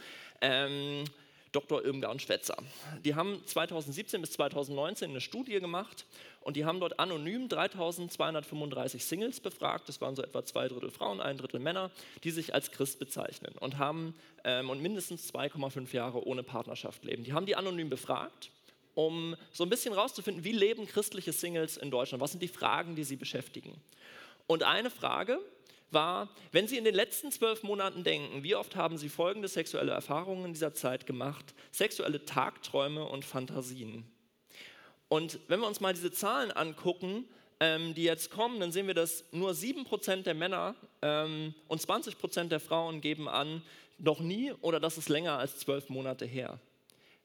Dr. Irmgard Schwetzer. Die haben 2017 bis 2019 eine Studie gemacht und die haben dort anonym 3235 Singles befragt. Das waren so etwa zwei Drittel Frauen, ein Drittel Männer, die sich als Christ bezeichnen und haben ähm, und mindestens 2,5 Jahre ohne Partnerschaft leben. Die haben die anonym befragt, um so ein bisschen rauszufinden, wie leben christliche Singles in Deutschland? Was sind die Fragen, die sie beschäftigen? Und eine Frage, war, wenn Sie in den letzten zwölf Monaten denken, wie oft haben Sie folgende sexuelle Erfahrungen in dieser Zeit gemacht? Sexuelle Tagträume und Fantasien. Und wenn wir uns mal diese Zahlen angucken, ähm, die jetzt kommen, dann sehen wir, dass nur 7% der Männer ähm, und 20% der Frauen geben an, noch nie oder das ist länger als zwölf Monate her.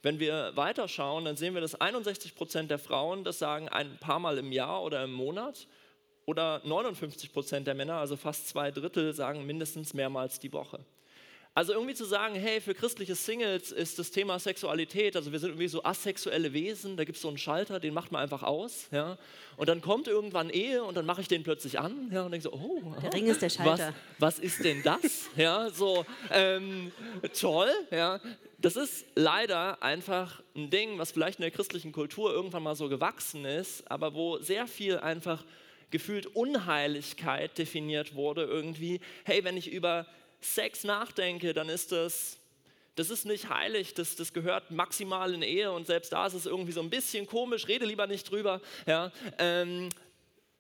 Wenn wir weiterschauen, dann sehen wir, dass 61 der Frauen das sagen ein paar Mal im Jahr oder im Monat oder 59 Prozent der Männer, also fast zwei Drittel, sagen mindestens mehrmals die Woche. Also irgendwie zu sagen, hey, für christliche Singles ist das Thema Sexualität, also wir sind irgendwie so asexuelle Wesen, da gibt es so einen Schalter, den macht man einfach aus, ja. Und dann kommt irgendwann Ehe und dann mache ich den plötzlich an, ja, und denke so, oh,
der Ring ist der Schalter.
Was, was ist denn das? ja, so ähm, toll, ja. Das ist leider einfach ein Ding, was vielleicht in der christlichen Kultur irgendwann mal so gewachsen ist, aber wo sehr viel einfach gefühlt Unheiligkeit definiert wurde irgendwie. Hey, wenn ich über Sex nachdenke, dann ist das, das ist nicht heilig, das, das gehört maximal in Ehe und selbst da ist es irgendwie so ein bisschen komisch, rede lieber nicht drüber. Ja, ähm,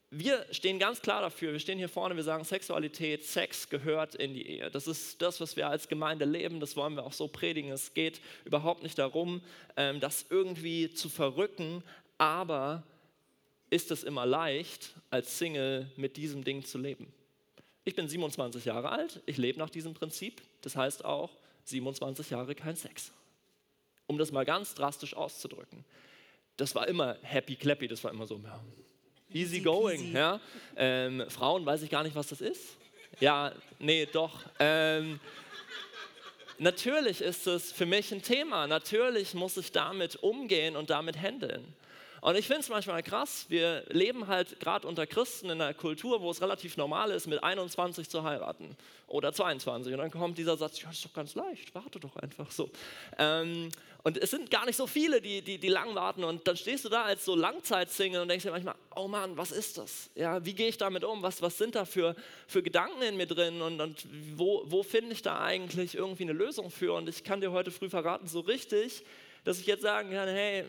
wir stehen ganz klar dafür, wir stehen hier vorne, wir sagen, Sexualität, Sex gehört in die Ehe. Das ist das, was wir als Gemeinde leben, das wollen wir auch so predigen. Es geht überhaupt nicht darum, ähm, das irgendwie zu verrücken, aber ist es immer leicht, als Single mit diesem Ding zu leben? Ich bin 27 Jahre alt, ich lebe nach diesem Prinzip. Das heißt auch 27 Jahre kein Sex. Um das mal ganz drastisch auszudrücken. Das war immer happy clappy, das war immer so ja, easy going. Ja. Ähm, Frauen weiß ich gar nicht, was das ist. Ja, nee, doch. Ähm, natürlich ist es für mich ein Thema. Natürlich muss ich damit umgehen und damit handeln. Und ich finde es manchmal krass, wir leben halt gerade unter Christen in einer Kultur, wo es relativ normal ist, mit 21 zu heiraten oder 22. Und dann kommt dieser Satz, ja, das ist doch ganz leicht, warte doch einfach so. Ähm, und es sind gar nicht so viele, die, die, die lang warten. Und dann stehst du da als so Langzeitsingle und denkst dir manchmal, oh Mann, was ist das? Ja, wie gehe ich damit um? Was, was sind da für, für Gedanken in mir drin? Und, und wo, wo finde ich da eigentlich irgendwie eine Lösung für? Und ich kann dir heute früh verraten, so richtig dass ich jetzt sagen kann, hey,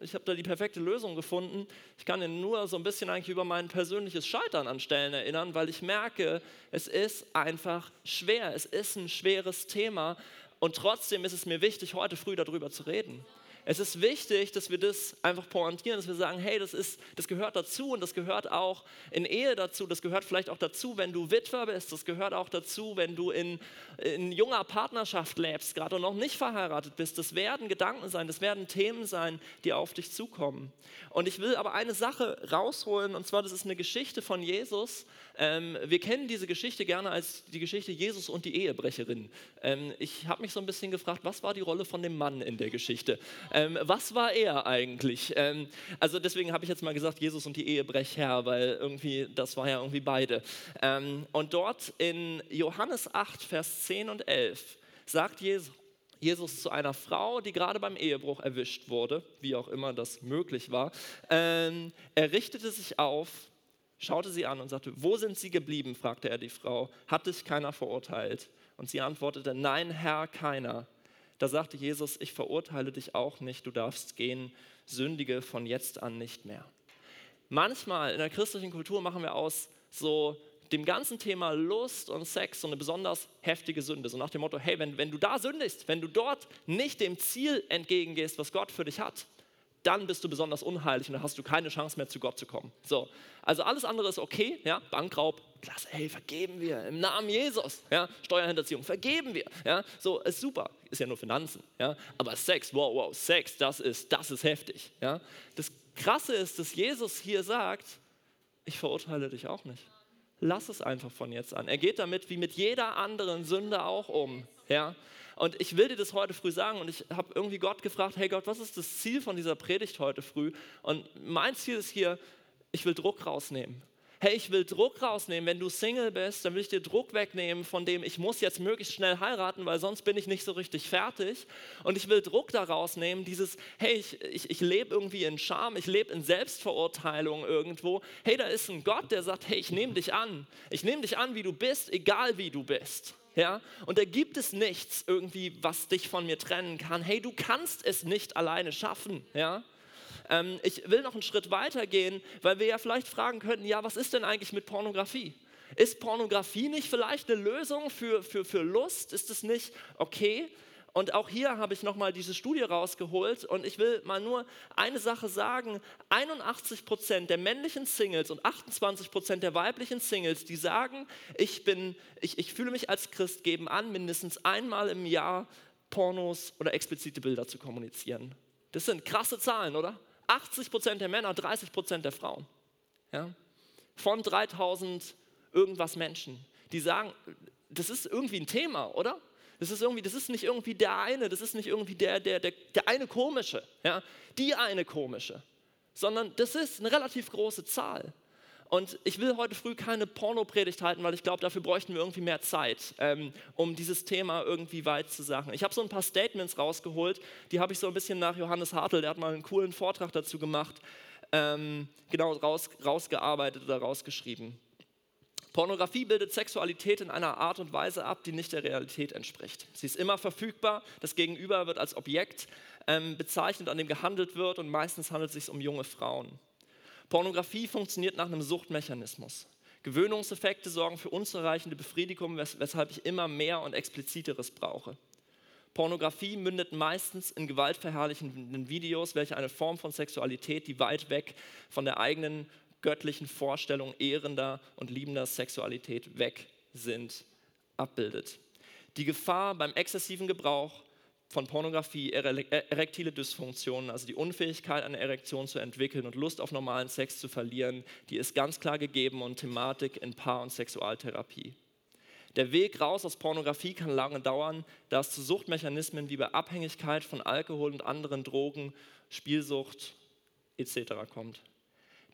ich habe da die perfekte Lösung gefunden. Ich kann dir nur so ein bisschen eigentlich über mein persönliches Scheitern an Stellen erinnern, weil ich merke, es ist einfach schwer. Es ist ein schweres Thema und trotzdem ist es mir wichtig, heute früh darüber zu reden. Es ist wichtig, dass wir das einfach pointieren, dass wir sagen, hey, das, ist, das gehört dazu und das gehört auch in Ehe dazu, das gehört vielleicht auch dazu, wenn du Witwer bist, das gehört auch dazu, wenn du in, in junger Partnerschaft lebst, gerade noch nicht verheiratet bist. Das werden Gedanken sein, das werden Themen sein, die auf dich zukommen. Und ich will aber eine Sache rausholen, und zwar, das ist eine Geschichte von Jesus. Ähm, wir kennen diese Geschichte gerne als die Geschichte Jesus und die Ehebrecherin. Ähm, ich habe mich so ein bisschen gefragt, was war die Rolle von dem Mann in der Geschichte? Ähm, was war er eigentlich? Ähm, also deswegen habe ich jetzt mal gesagt, Jesus und die Ehebrecher, weil irgendwie, das war ja irgendwie beide. Ähm, und dort in Johannes 8, Vers 10 und 11 sagt Jesus, Jesus zu einer Frau, die gerade beim Ehebruch erwischt wurde, wie auch immer das möglich war. Ähm, er richtete sich auf, schaute sie an und sagte, wo sind sie geblieben? fragte er die Frau. Hat dich keiner verurteilt? Und sie antwortete, nein, Herr, keiner. Da sagte Jesus, ich verurteile dich auch nicht, du darfst gehen, sündige von jetzt an nicht mehr. Manchmal in der christlichen Kultur machen wir aus so dem ganzen Thema Lust und Sex so eine besonders heftige Sünde. So nach dem Motto, hey, wenn, wenn du da sündigst, wenn du dort nicht dem Ziel entgegengehst, was Gott für dich hat, dann bist du besonders unheilig und dann hast du keine Chance mehr zu Gott zu kommen. So, also alles andere ist okay, ja, Bankraub, klasse, hey, vergeben wir im Namen Jesus, ja, Steuerhinterziehung, vergeben wir, ja, so ist super, ist ja nur Finanzen, ja, aber Sex, wow, wow, Sex, das ist, das ist heftig, ja. Das Krasse ist, dass Jesus hier sagt, ich verurteile dich auch nicht. Lass es einfach von jetzt an. Er geht damit wie mit jeder anderen Sünde auch um, ja. Und ich will dir das heute früh sagen und ich habe irgendwie Gott gefragt, hey Gott, was ist das Ziel von dieser Predigt heute früh? Und mein Ziel ist hier, ich will Druck rausnehmen. Hey, ich will Druck rausnehmen. Wenn du Single bist, dann will ich dir Druck wegnehmen, von dem ich muss jetzt möglichst schnell heiraten, weil sonst bin ich nicht so richtig fertig. Und ich will Druck da rausnehmen, dieses, hey, ich, ich, ich lebe irgendwie in Scham, ich lebe in Selbstverurteilung irgendwo. Hey, da ist ein Gott, der sagt, hey, ich nehme dich an. Ich nehme dich an, wie du bist, egal wie du bist. Ja? Und da gibt es nichts irgendwie, was dich von mir trennen kann. Hey, du kannst es nicht alleine schaffen. Ja? Ähm, ich will noch einen Schritt weiter gehen, weil wir ja vielleicht fragen könnten, ja, was ist denn eigentlich mit Pornografie? Ist Pornografie nicht vielleicht eine Lösung für, für, für Lust? Ist es nicht okay? Und auch hier habe ich nochmal diese Studie rausgeholt und ich will mal nur eine Sache sagen. 81 Prozent der männlichen Singles und 28 Prozent der weiblichen Singles, die sagen, ich, bin, ich, ich fühle mich als Christ, geben an, mindestens einmal im Jahr Pornos oder explizite Bilder zu kommunizieren. Das sind krasse Zahlen, oder? 80 Prozent der Männer, 30 Prozent der Frauen. Ja? Von 3000 irgendwas Menschen, die sagen, das ist irgendwie ein Thema, oder? Das ist, irgendwie, das ist nicht irgendwie der eine, das ist nicht irgendwie der, der, der, der eine komische, ja? die eine komische, sondern das ist eine relativ große Zahl. Und ich will heute früh keine Porno-Predigt halten, weil ich glaube, dafür bräuchten wir irgendwie mehr Zeit, ähm, um dieses Thema irgendwie weit zu sagen. Ich habe so ein paar Statements rausgeholt, die habe ich so ein bisschen nach Johannes Hartl, der hat mal einen coolen Vortrag dazu gemacht, ähm, genau raus, rausgearbeitet oder rausgeschrieben. Pornografie bildet Sexualität in einer Art und Weise ab, die nicht der Realität entspricht. Sie ist immer verfügbar, das Gegenüber wird als Objekt ähm, bezeichnet, an dem gehandelt wird und meistens handelt es sich um junge Frauen. Pornografie funktioniert nach einem Suchtmechanismus. Gewöhnungseffekte sorgen für unzureichende Befriedigung, wes weshalb ich immer mehr und expliziteres brauche. Pornografie mündet meistens in gewaltverherrlichenden Videos, welche eine Form von Sexualität, die weit weg von der eigenen göttlichen Vorstellung ehrender und liebender Sexualität weg sind, abbildet. Die Gefahr beim exzessiven Gebrauch von Pornografie, erektile Dysfunktionen, also die Unfähigkeit, eine Erektion zu entwickeln und Lust auf normalen Sex zu verlieren, die ist ganz klar gegeben und Thematik in Paar- und Sexualtherapie. Der Weg raus aus Pornografie kann lange dauern, da es zu Suchtmechanismen wie bei Abhängigkeit von Alkohol und anderen Drogen, Spielsucht etc. kommt.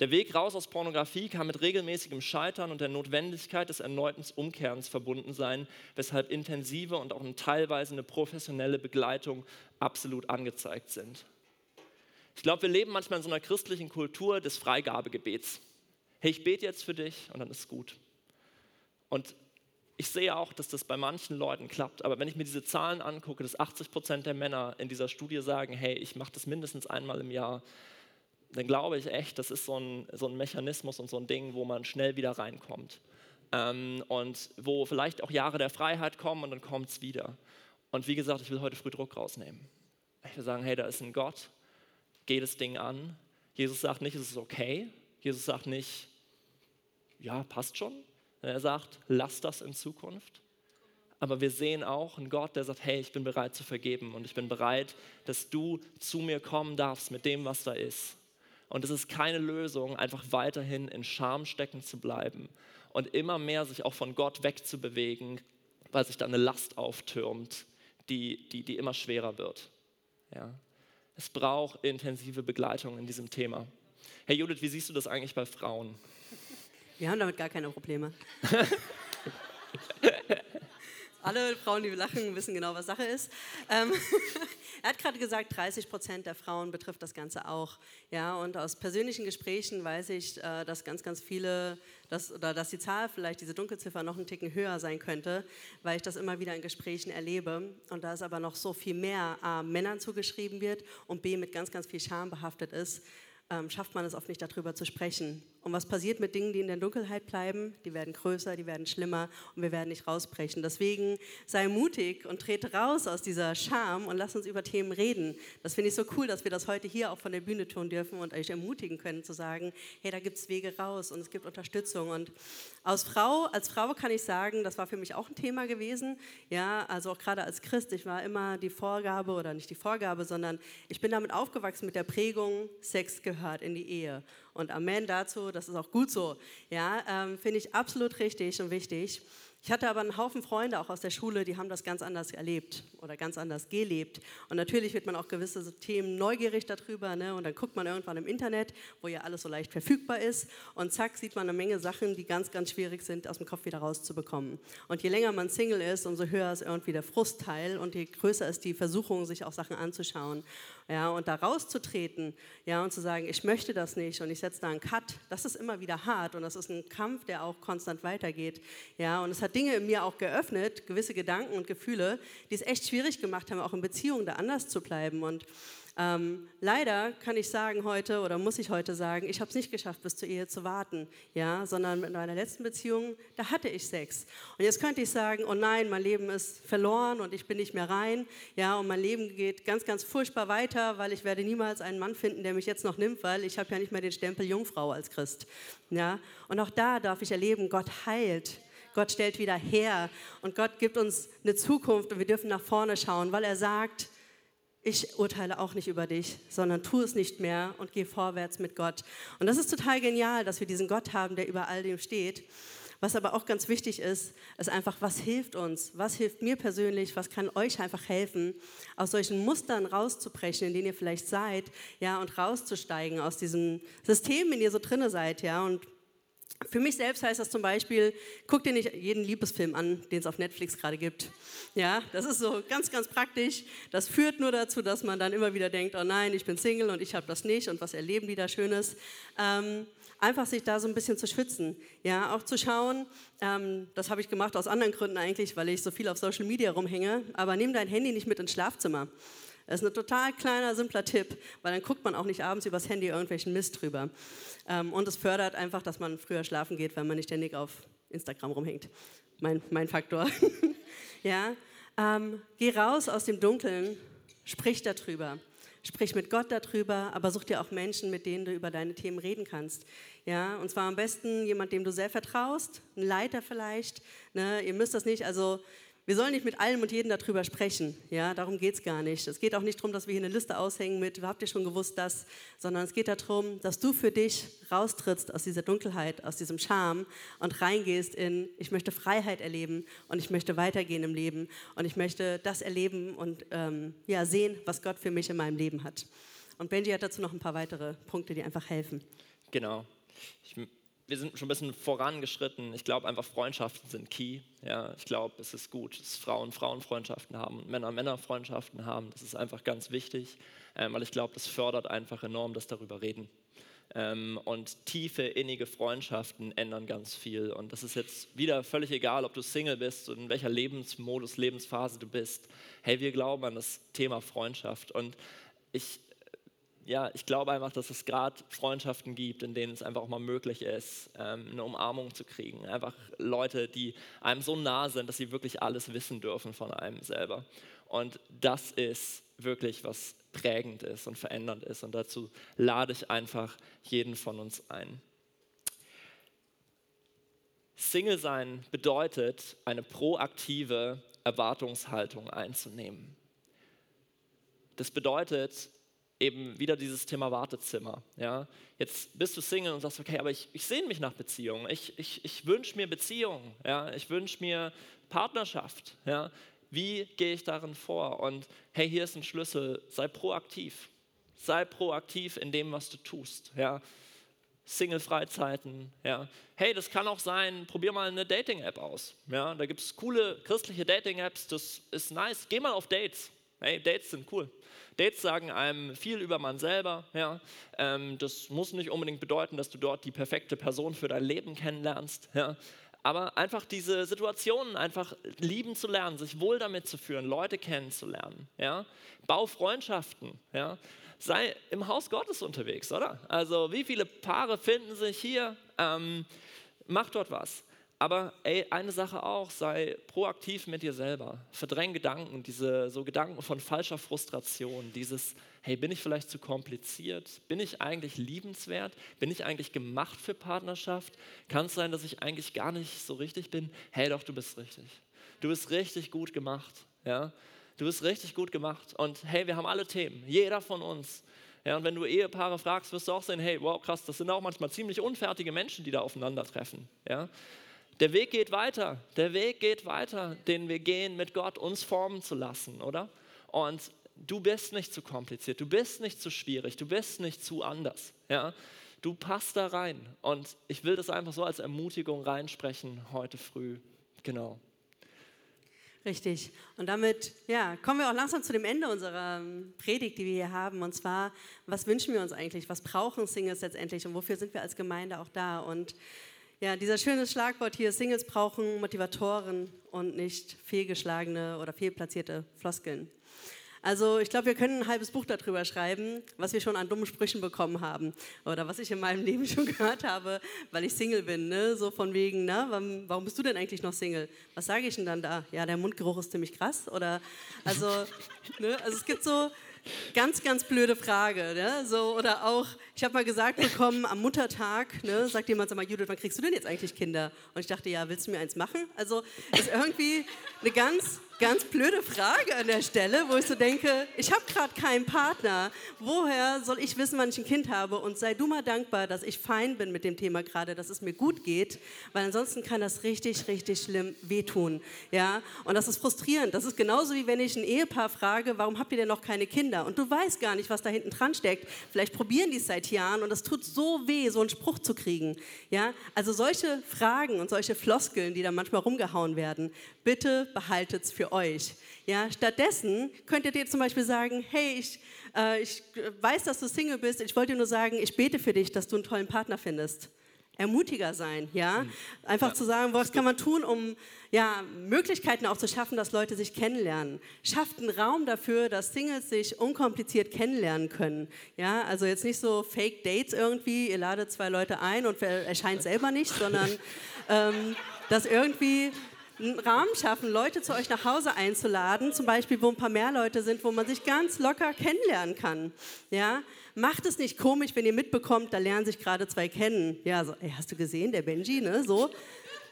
Der Weg raus aus Pornografie kann mit regelmäßigem Scheitern und der Notwendigkeit des erneuten Umkehrens verbunden sein, weshalb intensive und auch teilweise eine professionelle Begleitung absolut angezeigt sind. Ich glaube, wir leben manchmal in so einer christlichen Kultur des Freigabegebets. Hey, ich bete jetzt für dich und dann ist es gut. Und ich sehe auch, dass das bei manchen Leuten klappt, aber wenn ich mir diese Zahlen angucke, dass 80 Prozent der Männer in dieser Studie sagen, hey, ich mache das mindestens einmal im Jahr, dann glaube ich echt, das ist so ein, so ein Mechanismus und so ein Ding, wo man schnell wieder reinkommt. Ähm, und wo vielleicht auch Jahre der Freiheit kommen und dann kommt es wieder. Und wie gesagt, ich will heute früh Druck rausnehmen. Ich will sagen, hey, da ist ein Gott, geh das Ding an. Jesus sagt nicht, es ist okay. Jesus sagt nicht, ja, passt schon. Er sagt, lass das in Zukunft. Aber wir sehen auch einen Gott, der sagt, hey, ich bin bereit zu vergeben und ich bin bereit, dass du zu mir kommen darfst mit dem, was da ist. Und es ist keine Lösung, einfach weiterhin in Scham stecken zu bleiben und immer mehr sich auch von Gott wegzubewegen, weil sich da eine Last auftürmt, die, die, die immer schwerer wird. Ja. Es braucht intensive Begleitung in diesem Thema. Hey Judith, wie siehst du das eigentlich bei Frauen?
Wir haben damit gar keine Probleme. Alle Frauen, die lachen, wissen genau, was Sache ist. Ähm, er hat gerade gesagt, 30 Prozent der Frauen betrifft das Ganze auch. Ja, und aus persönlichen Gesprächen weiß ich, äh, dass ganz, ganz viele, dass, oder dass die Zahl vielleicht, diese Dunkelziffer, noch einen Ticken höher sein könnte, weil ich das immer wieder in Gesprächen erlebe. Und da es aber noch so viel mehr A, Männern zugeschrieben wird und B, mit ganz, ganz viel Scham behaftet ist, ähm, schafft man es oft nicht, darüber zu sprechen. Und was passiert mit Dingen, die in der Dunkelheit bleiben? Die werden größer, die werden schlimmer und wir werden nicht rausbrechen. Deswegen sei mutig und trete raus aus dieser Scham und lass uns über Themen reden. Das finde ich so cool, dass wir das heute hier auch von der Bühne tun dürfen und euch ermutigen können zu sagen, hey, da gibt es Wege raus und es gibt Unterstützung. Und als Frau, als Frau kann ich sagen, das war für mich auch ein Thema gewesen. Ja, also auch gerade als Christ, ich war immer die Vorgabe oder nicht die Vorgabe, sondern ich bin damit aufgewachsen mit der Prägung, Sex gehört in die Ehe. Und Amen dazu, das ist auch gut so. Ja, ähm, finde ich absolut richtig und wichtig. Ich hatte aber einen Haufen Freunde auch aus der Schule, die haben das ganz anders erlebt oder ganz anders gelebt. Und natürlich wird man auch gewisse Themen neugierig darüber. Ne? Und dann guckt man irgendwann im Internet, wo ja alles so leicht verfügbar ist. Und zack, sieht man eine Menge Sachen, die ganz, ganz schwierig sind, aus dem Kopf wieder rauszubekommen. Und je länger man Single ist, umso höher ist irgendwie der Frustteil und je größer ist die Versuchung, sich auch Sachen anzuschauen ja, und da rauszutreten ja, und zu sagen, ich möchte das nicht und ich setze da einen Cut, das ist immer wieder hart und das ist ein Kampf, der auch konstant weitergeht. Ja, und es hat Dinge in mir auch geöffnet, gewisse Gedanken und Gefühle, die es echt schwierig gemacht haben, auch in Beziehungen da anders zu bleiben. Und ähm, leider kann ich sagen heute oder muss ich heute sagen, ich habe es nicht geschafft, bis zur Ehe zu warten, ja, sondern mit meiner letzten Beziehung, da hatte ich Sex. Und jetzt könnte ich sagen, oh nein, mein Leben ist verloren und ich bin nicht mehr rein, ja, und mein Leben geht ganz, ganz furchtbar weiter, weil ich werde niemals einen Mann finden, der mich jetzt noch nimmt, weil ich habe ja nicht mehr den Stempel Jungfrau als Christ, ja. Und auch da darf ich erleben, Gott heilt. Gott stellt wieder her und Gott gibt uns eine Zukunft und wir dürfen nach vorne schauen, weil er sagt, ich urteile auch nicht über dich, sondern tu es nicht mehr und geh vorwärts mit Gott. Und das ist total genial, dass wir diesen Gott haben, der über all dem steht. Was aber auch ganz wichtig ist, ist einfach, was hilft uns? Was hilft mir persönlich? Was kann euch einfach helfen, aus solchen Mustern rauszubrechen, in denen ihr vielleicht seid, ja, und rauszusteigen aus diesem System, in dem ihr so drinne seid, ja, und für mich selbst heißt das zum Beispiel, guck dir nicht jeden Liebesfilm an, den es auf Netflix gerade gibt. Ja, das ist so ganz, ganz praktisch. Das führt nur dazu, dass man dann immer wieder denkt, oh nein, ich bin Single und ich habe das nicht und was erleben die da Schönes. Ähm, einfach sich da so ein bisschen zu schützen. Ja, auch zu schauen, ähm, das habe ich gemacht aus anderen Gründen eigentlich, weil ich so viel auf Social Media rumhänge, aber nimm dein Handy nicht mit ins Schlafzimmer. Das ist ein total kleiner, simpler Tipp, weil dann guckt man auch nicht abends übers Handy irgendwelchen Mist drüber. Ähm, und es fördert einfach, dass man früher schlafen geht, wenn man nicht ständig auf Instagram rumhängt. Mein, mein Faktor. ja, ähm, geh raus aus dem Dunkeln, sprich darüber. Sprich mit Gott darüber, aber such dir auch Menschen, mit denen du über deine Themen reden kannst. Ja, und zwar am besten jemand, dem du sehr vertraust, ein Leiter vielleicht. Ne? Ihr müsst das nicht, also wir sollen nicht mit allem und jedem darüber sprechen. Ja, darum geht es gar nicht. Es geht auch nicht darum, dass wir hier eine Liste aushängen mit, habt ihr schon gewusst das, sondern es geht darum, dass du für dich raustrittst aus dieser Dunkelheit, aus diesem Scham und reingehst in, ich möchte Freiheit erleben und ich möchte weitergehen im Leben und ich möchte das erleben und ähm, ja, sehen, was Gott für mich in meinem Leben hat. Und Benji hat dazu noch ein paar weitere Punkte, die einfach helfen.
Genau. Ich wir sind schon ein bisschen vorangeschritten. Ich glaube einfach, Freundschaften sind key. Ja, ich glaube, es ist gut, dass Frauen Frauenfreundschaften haben und Männer Männerfreundschaften haben. Das ist einfach ganz wichtig, ähm, weil ich glaube, das fördert einfach enorm das darüber reden. Ähm, und tiefe, innige Freundschaften ändern ganz viel. Und das ist jetzt wieder völlig egal, ob du Single bist und in welcher Lebensmodus, Lebensphase du bist. Hey, wir glauben an das Thema Freundschaft. Und ich ja, ich glaube einfach, dass es gerade Freundschaften gibt, in denen es einfach auch mal möglich ist, ähm, eine Umarmung zu kriegen. Einfach Leute, die einem so nah sind, dass sie wirklich alles wissen dürfen von einem selber. Und das ist wirklich was prägend ist und verändernd ist. Und dazu lade ich einfach jeden von uns ein. Single sein bedeutet, eine proaktive Erwartungshaltung einzunehmen. Das bedeutet, eben wieder dieses Thema Wartezimmer. Ja? Jetzt bist du Single und sagst, okay, aber ich, ich sehne mich nach Beziehungen. Ich, ich, ich wünsche mir Beziehungen. Ja? Ich wünsche mir Partnerschaft. Ja? Wie gehe ich darin vor? Und hey, hier ist ein Schlüssel. Sei proaktiv. Sei proaktiv in dem, was du tust. Ja? Single-Freizeiten. Ja. Hey, das kann auch sein, probier mal eine Dating-App aus. Ja. Da gibt es coole christliche Dating-Apps, das ist nice. Geh mal auf Dates. Hey, Dates sind cool. Dates sagen einem viel über man selber. Ja. Ähm, das muss nicht unbedingt bedeuten, dass du dort die perfekte Person für dein Leben kennenlernst. Ja. Aber einfach diese Situationen einfach lieben zu lernen, sich wohl damit zu führen, Leute kennenzulernen. Ja. Bau Freundschaften. Ja. Sei im Haus Gottes unterwegs, oder? Also wie viele Paare finden sich hier? Ähm, mach dort was. Aber ey, eine Sache auch, sei proaktiv mit dir selber. Verdräng Gedanken, diese so Gedanken von falscher Frustration, dieses, hey, bin ich vielleicht zu kompliziert? Bin ich eigentlich liebenswert? Bin ich eigentlich gemacht für Partnerschaft? Kann es sein, dass ich eigentlich gar nicht so richtig bin? Hey, doch, du bist richtig. Du bist richtig gut gemacht. Ja? Du bist richtig gut gemacht. Und hey, wir haben alle Themen, jeder von uns. Ja, und wenn du Ehepaare fragst, wirst du auch sehen, hey, wow, krass, das sind auch manchmal ziemlich unfertige Menschen, die da aufeinandertreffen. Ja? Der Weg geht weiter. Der Weg geht weiter, den wir gehen mit Gott, uns formen zu lassen, oder? Und du bist nicht zu kompliziert, du bist nicht zu schwierig, du bist nicht zu anders. Ja? Du passt da rein. Und ich will das einfach so als Ermutigung reinsprechen heute früh. Genau.
Richtig. Und damit ja, kommen wir auch langsam zu dem Ende unserer ähm, Predigt, die wir hier haben. Und zwar, was wünschen wir uns eigentlich? Was brauchen Singles letztendlich? Und wofür sind wir als Gemeinde auch da? Und ja, dieser schöne Schlagwort hier, Singles brauchen Motivatoren und nicht fehlgeschlagene oder fehlplatzierte Floskeln. Also ich glaube, wir können ein halbes Buch darüber schreiben, was wir schon an dummen Sprüchen bekommen haben oder was ich in meinem Leben schon gehört habe, weil ich Single bin. Ne? So von wegen, na, warum, bist du denn eigentlich noch Single? Was sage ich denn dann da? Ja, der Mundgeruch ist ziemlich krass. Oder also, ne? also es gibt so Ganz, ganz blöde Frage. Ne? So, oder auch, ich habe mal gesagt bekommen, am Muttertag, ne, sagt jemand, sag mal, Judith, wann kriegst du denn jetzt eigentlich Kinder? Und ich dachte, ja, willst du mir eins machen? Also ist irgendwie eine ganz, ganz blöde Frage an der Stelle, wo ich so denke, ich habe gerade keinen Partner. Woher soll ich wissen, wann ich ein Kind habe? Und sei du mal dankbar, dass ich fein bin mit dem Thema gerade, dass es mir gut geht, weil ansonsten kann das richtig, richtig schlimm wehtun. Ja? Und das ist frustrierend. Das ist genauso wie wenn ich ein Ehepaar frage, warum habt ihr denn noch keine Kinder? Und du weißt gar nicht, was da hinten dran steckt. Vielleicht probieren die es seit Jahren und es tut so weh, so einen Spruch zu kriegen. Ja? Also solche Fragen und solche Floskeln, die da manchmal rumgehauen werden, bitte behaltet es für euch. Ja, stattdessen könnt ihr dir zum Beispiel sagen, hey, ich, äh, ich weiß, dass du Single bist, ich wollte dir nur sagen, ich bete für dich, dass du einen tollen Partner findest. Ermutiger sein, ja? Hm. Einfach ja. zu sagen, was kann man tun, um ja, Möglichkeiten auch zu schaffen, dass Leute sich kennenlernen. Schafft einen Raum dafür, dass Singles sich unkompliziert kennenlernen können. Ja, also jetzt nicht so Fake Dates irgendwie, ihr ladet zwei Leute ein und erscheint selber nicht, sondern ähm, dass irgendwie einen Rahmen schaffen, Leute zu euch nach Hause einzuladen, zum Beispiel, wo ein paar mehr Leute sind, wo man sich ganz locker kennenlernen kann. Ja? Macht es nicht komisch, wenn ihr mitbekommt, da lernen sich gerade zwei kennen. Ja, so, ey, hast du gesehen, der Benji, ne? So.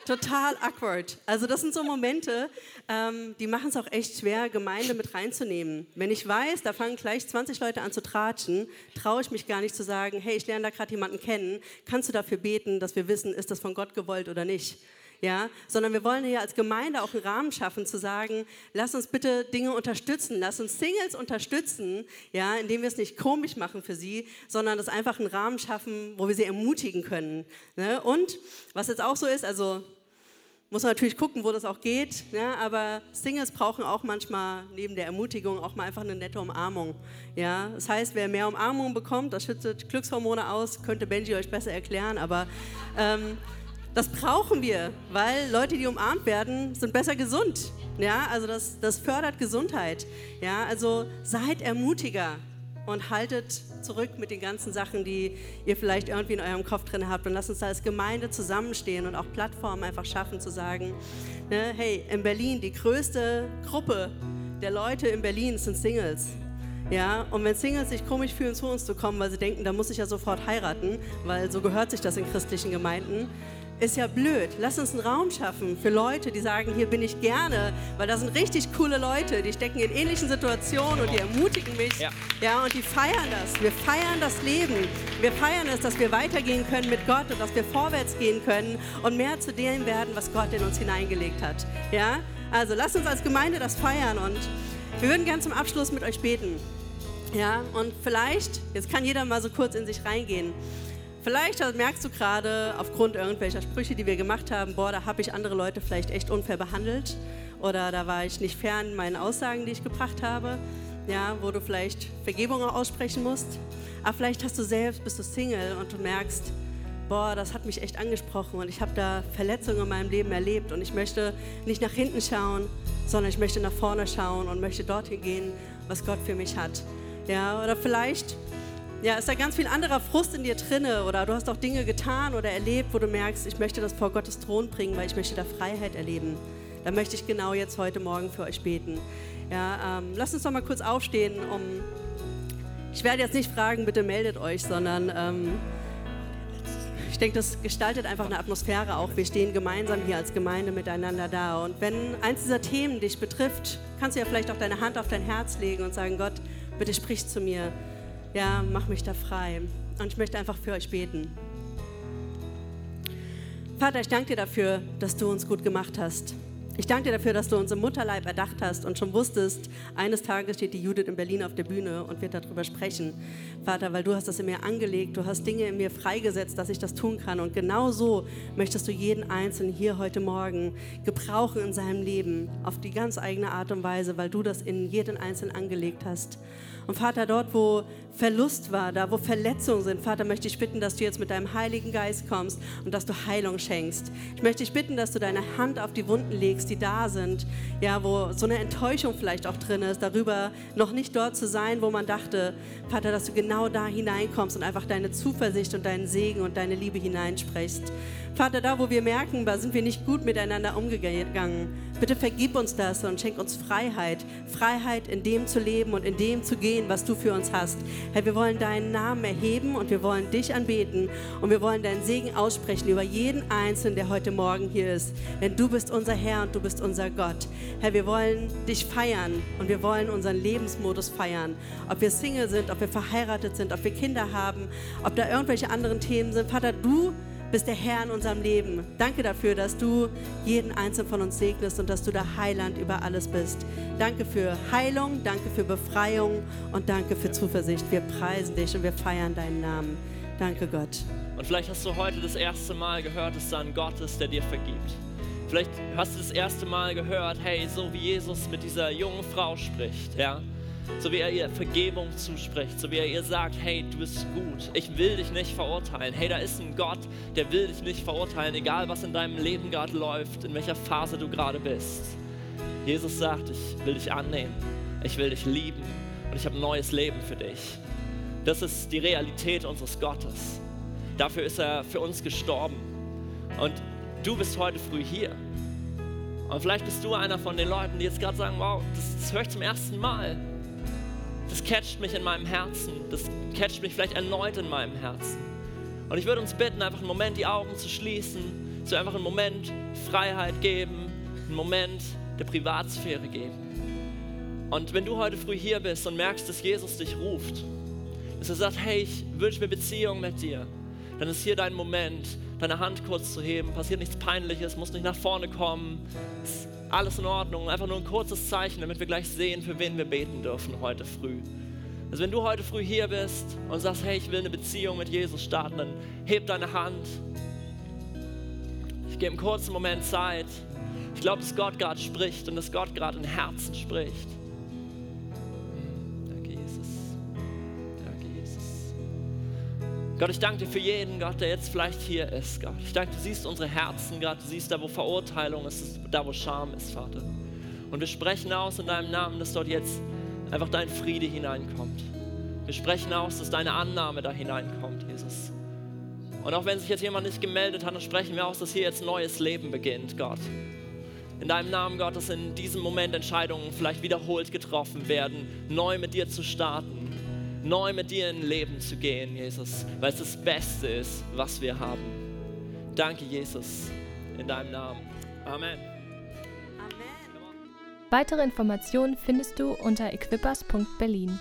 Total awkward. Also das sind so Momente, ähm, die machen es auch echt schwer, Gemeinde mit reinzunehmen. Wenn ich weiß, da fangen gleich 20 Leute an zu tratschen, traue ich mich gar nicht zu sagen, hey, ich lerne da gerade jemanden kennen, kannst du dafür beten, dass wir wissen, ist das von Gott gewollt oder nicht ja, sondern wir wollen hier als Gemeinde auch einen Rahmen schaffen, zu sagen, lass uns bitte Dinge unterstützen, lass uns Singles unterstützen, ja, indem wir es nicht komisch machen für sie, sondern das einfach einen Rahmen schaffen, wo wir sie ermutigen können. Ne? Und was jetzt auch so ist, also muss man natürlich gucken, wo das auch geht, ja, aber Singles brauchen auch manchmal neben der Ermutigung auch mal einfach eine nette Umarmung. Ja. Das heißt, wer mehr Umarmung bekommt, das schüttet Glückshormone aus, könnte Benji euch besser erklären, aber ähm, das brauchen wir, weil Leute, die umarmt werden, sind besser gesund. Ja, also das, das fördert Gesundheit. Ja, also seid Ermutiger und haltet zurück mit den ganzen Sachen, die ihr vielleicht irgendwie in eurem Kopf drin habt. Und lasst uns da als Gemeinde zusammenstehen und auch Plattformen einfach schaffen, zu sagen, ne, hey, in Berlin, die größte Gruppe der Leute in Berlin sind Singles. Ja, und wenn Singles sich komisch fühlen, zu uns zu kommen, weil sie denken, da muss ich ja sofort heiraten, weil so gehört sich das in christlichen Gemeinden, ist ja blöd. Lass uns einen Raum schaffen für Leute, die sagen, hier bin ich gerne, weil da sind richtig coole Leute, die stecken in ähnlichen Situationen und die ermutigen mich. Ja. ja, und die feiern das. Wir feiern das Leben. Wir feiern es, dass wir weitergehen können mit Gott und dass wir vorwärts gehen können und mehr zu dem werden, was Gott in uns hineingelegt hat. Ja, also lasst uns als Gemeinde das feiern und wir würden gern zum Abschluss mit euch beten. Ja, und vielleicht, jetzt kann jeder mal so kurz in sich reingehen. Vielleicht merkst du gerade aufgrund irgendwelcher Sprüche, die wir gemacht haben, boah, da habe ich andere Leute vielleicht echt unfair behandelt oder da war ich nicht fern meinen Aussagen, die ich gebracht habe, ja, wo du vielleicht Vergebung aussprechen musst. Aber vielleicht hast du selbst, bist du Single und du merkst, boah, das hat mich echt angesprochen und ich habe da Verletzungen in meinem Leben erlebt und ich möchte nicht nach hinten schauen, sondern ich möchte nach vorne schauen und möchte dorthin gehen, was Gott für mich hat. Ja, oder vielleicht ja, ist da ganz viel anderer Frust in dir drinne oder du hast auch Dinge getan oder erlebt, wo du merkst, ich möchte das vor Gottes Thron bringen, weil ich möchte da Freiheit erleben. Da möchte ich genau jetzt heute Morgen für euch beten. Ja, ähm, lasst uns doch mal kurz aufstehen, um. Ich werde jetzt nicht fragen, bitte meldet euch, sondern ähm, ich denke, das gestaltet einfach eine Atmosphäre auch. Wir stehen gemeinsam hier als Gemeinde miteinander da. Und wenn eins dieser Themen dich betrifft, kannst du ja vielleicht auch deine Hand auf dein Herz legen und sagen, Gott, bitte sprich zu mir ja, mach mich da frei. Und ich möchte einfach für euch beten. Vater, ich danke dir dafür, dass du uns gut gemacht hast. Ich danke dir dafür, dass du uns im Mutterleib erdacht hast und schon wusstest, eines Tages steht die Judith in Berlin auf der Bühne und wird darüber sprechen. Vater, weil du hast das in mir angelegt, du hast Dinge in mir freigesetzt, dass ich das tun kann. Und genau so möchtest du jeden Einzelnen hier heute Morgen gebrauchen in seinem Leben, auf die ganz eigene Art und Weise, weil du das in jeden Einzelnen angelegt hast. Und Vater, dort, wo Verlust war, da wo Verletzungen sind, Vater, möchte ich bitten, dass du jetzt mit deinem Heiligen Geist kommst und dass du Heilung schenkst. Ich möchte dich bitten, dass du deine Hand auf die Wunden legst, die da sind, ja, wo so eine Enttäuschung vielleicht auch drin ist, darüber noch nicht dort zu sein, wo man dachte, Vater, dass du genau da hineinkommst und einfach deine Zuversicht und deinen Segen und deine Liebe hineinsprichst. Vater, da wo wir merken, da sind wir nicht gut miteinander umgegangen. Bitte vergib uns das und schenk uns Freiheit. Freiheit in dem zu leben und in dem zu gehen, was du für uns hast. Herr, wir wollen deinen Namen erheben und wir wollen dich anbeten und wir wollen deinen Segen aussprechen über jeden Einzelnen, der heute Morgen hier ist. Denn du bist unser Herr und du bist unser Gott. Herr, wir wollen dich feiern und wir wollen unseren Lebensmodus feiern. Ob wir Single sind, ob wir verheiratet sind, ob wir Kinder haben, ob da irgendwelche anderen Themen sind. Vater, du bist der Herr in unserem Leben. Danke dafür, dass du jeden einzelnen von uns segnest und dass du der Heiland über alles bist. Danke für Heilung, danke für Befreiung und danke für Zuversicht. Wir preisen dich und wir feiern deinen Namen. Danke Gott.
Und vielleicht hast du heute das erste Mal gehört, dass da ein Gott ist, der dir vergibt. Vielleicht hast du das erste Mal gehört, hey, so wie Jesus mit dieser jungen Frau spricht, ja, so wie er ihr Vergebung zuspricht, so wie er ihr sagt, hey, du bist gut, ich will dich nicht verurteilen. Hey, da ist ein Gott, der will dich nicht verurteilen, egal was in deinem Leben gerade läuft, in welcher Phase du gerade bist. Jesus sagt, ich will dich annehmen, ich will dich lieben und ich habe ein neues Leben für dich. Das ist die Realität unseres Gottes. Dafür ist er für uns gestorben. Und du bist heute früh hier. Und vielleicht bist du einer von den Leuten, die jetzt gerade sagen, wow, das, das höre ich zum ersten Mal das catcht mich in meinem Herzen. Das catcht mich vielleicht erneut in meinem Herzen. Und ich würde uns bitten, einfach einen Moment die Augen zu schließen, zu einfach einen Moment Freiheit geben, einen Moment der Privatsphäre geben. Und wenn du heute früh hier bist und merkst, dass Jesus dich ruft, dass er sagt, hey, ich wünsche mir Beziehung mit dir, dann ist hier dein Moment, deine Hand kurz zu heben. Passiert nichts Peinliches, muss nicht nach vorne kommen. Ist alles in Ordnung. Einfach nur ein kurzes Zeichen, damit wir gleich sehen, für wen wir beten dürfen heute früh. Also wenn du heute früh hier bist und sagst, hey, ich will eine Beziehung mit Jesus starten, dann heb deine Hand. Ich gebe einen kurzen Moment Zeit. Ich glaube, dass Gott gerade spricht und dass Gott gerade in Herzen spricht. Gott, ich danke dir für jeden, Gott, der jetzt vielleicht hier ist, Gott. Ich danke, du siehst unsere Herzen, Gott. Du siehst da, wo Verurteilung ist, da, wo Scham ist, Vater. Und wir sprechen aus in deinem Namen, dass dort jetzt einfach dein Friede hineinkommt. Wir sprechen aus, dass deine Annahme da hineinkommt, Jesus. Und auch wenn sich jetzt jemand nicht gemeldet hat, dann sprechen wir aus, dass hier jetzt neues Leben beginnt, Gott. In deinem Namen, Gott, dass in diesem Moment Entscheidungen vielleicht wiederholt getroffen werden, neu mit dir zu starten neu mit dir in Leben zu gehen, Jesus, weil es das Beste ist, was wir haben. Danke, Jesus, in deinem Namen. Amen.
Weitere Informationen findest du unter equippers.berlin.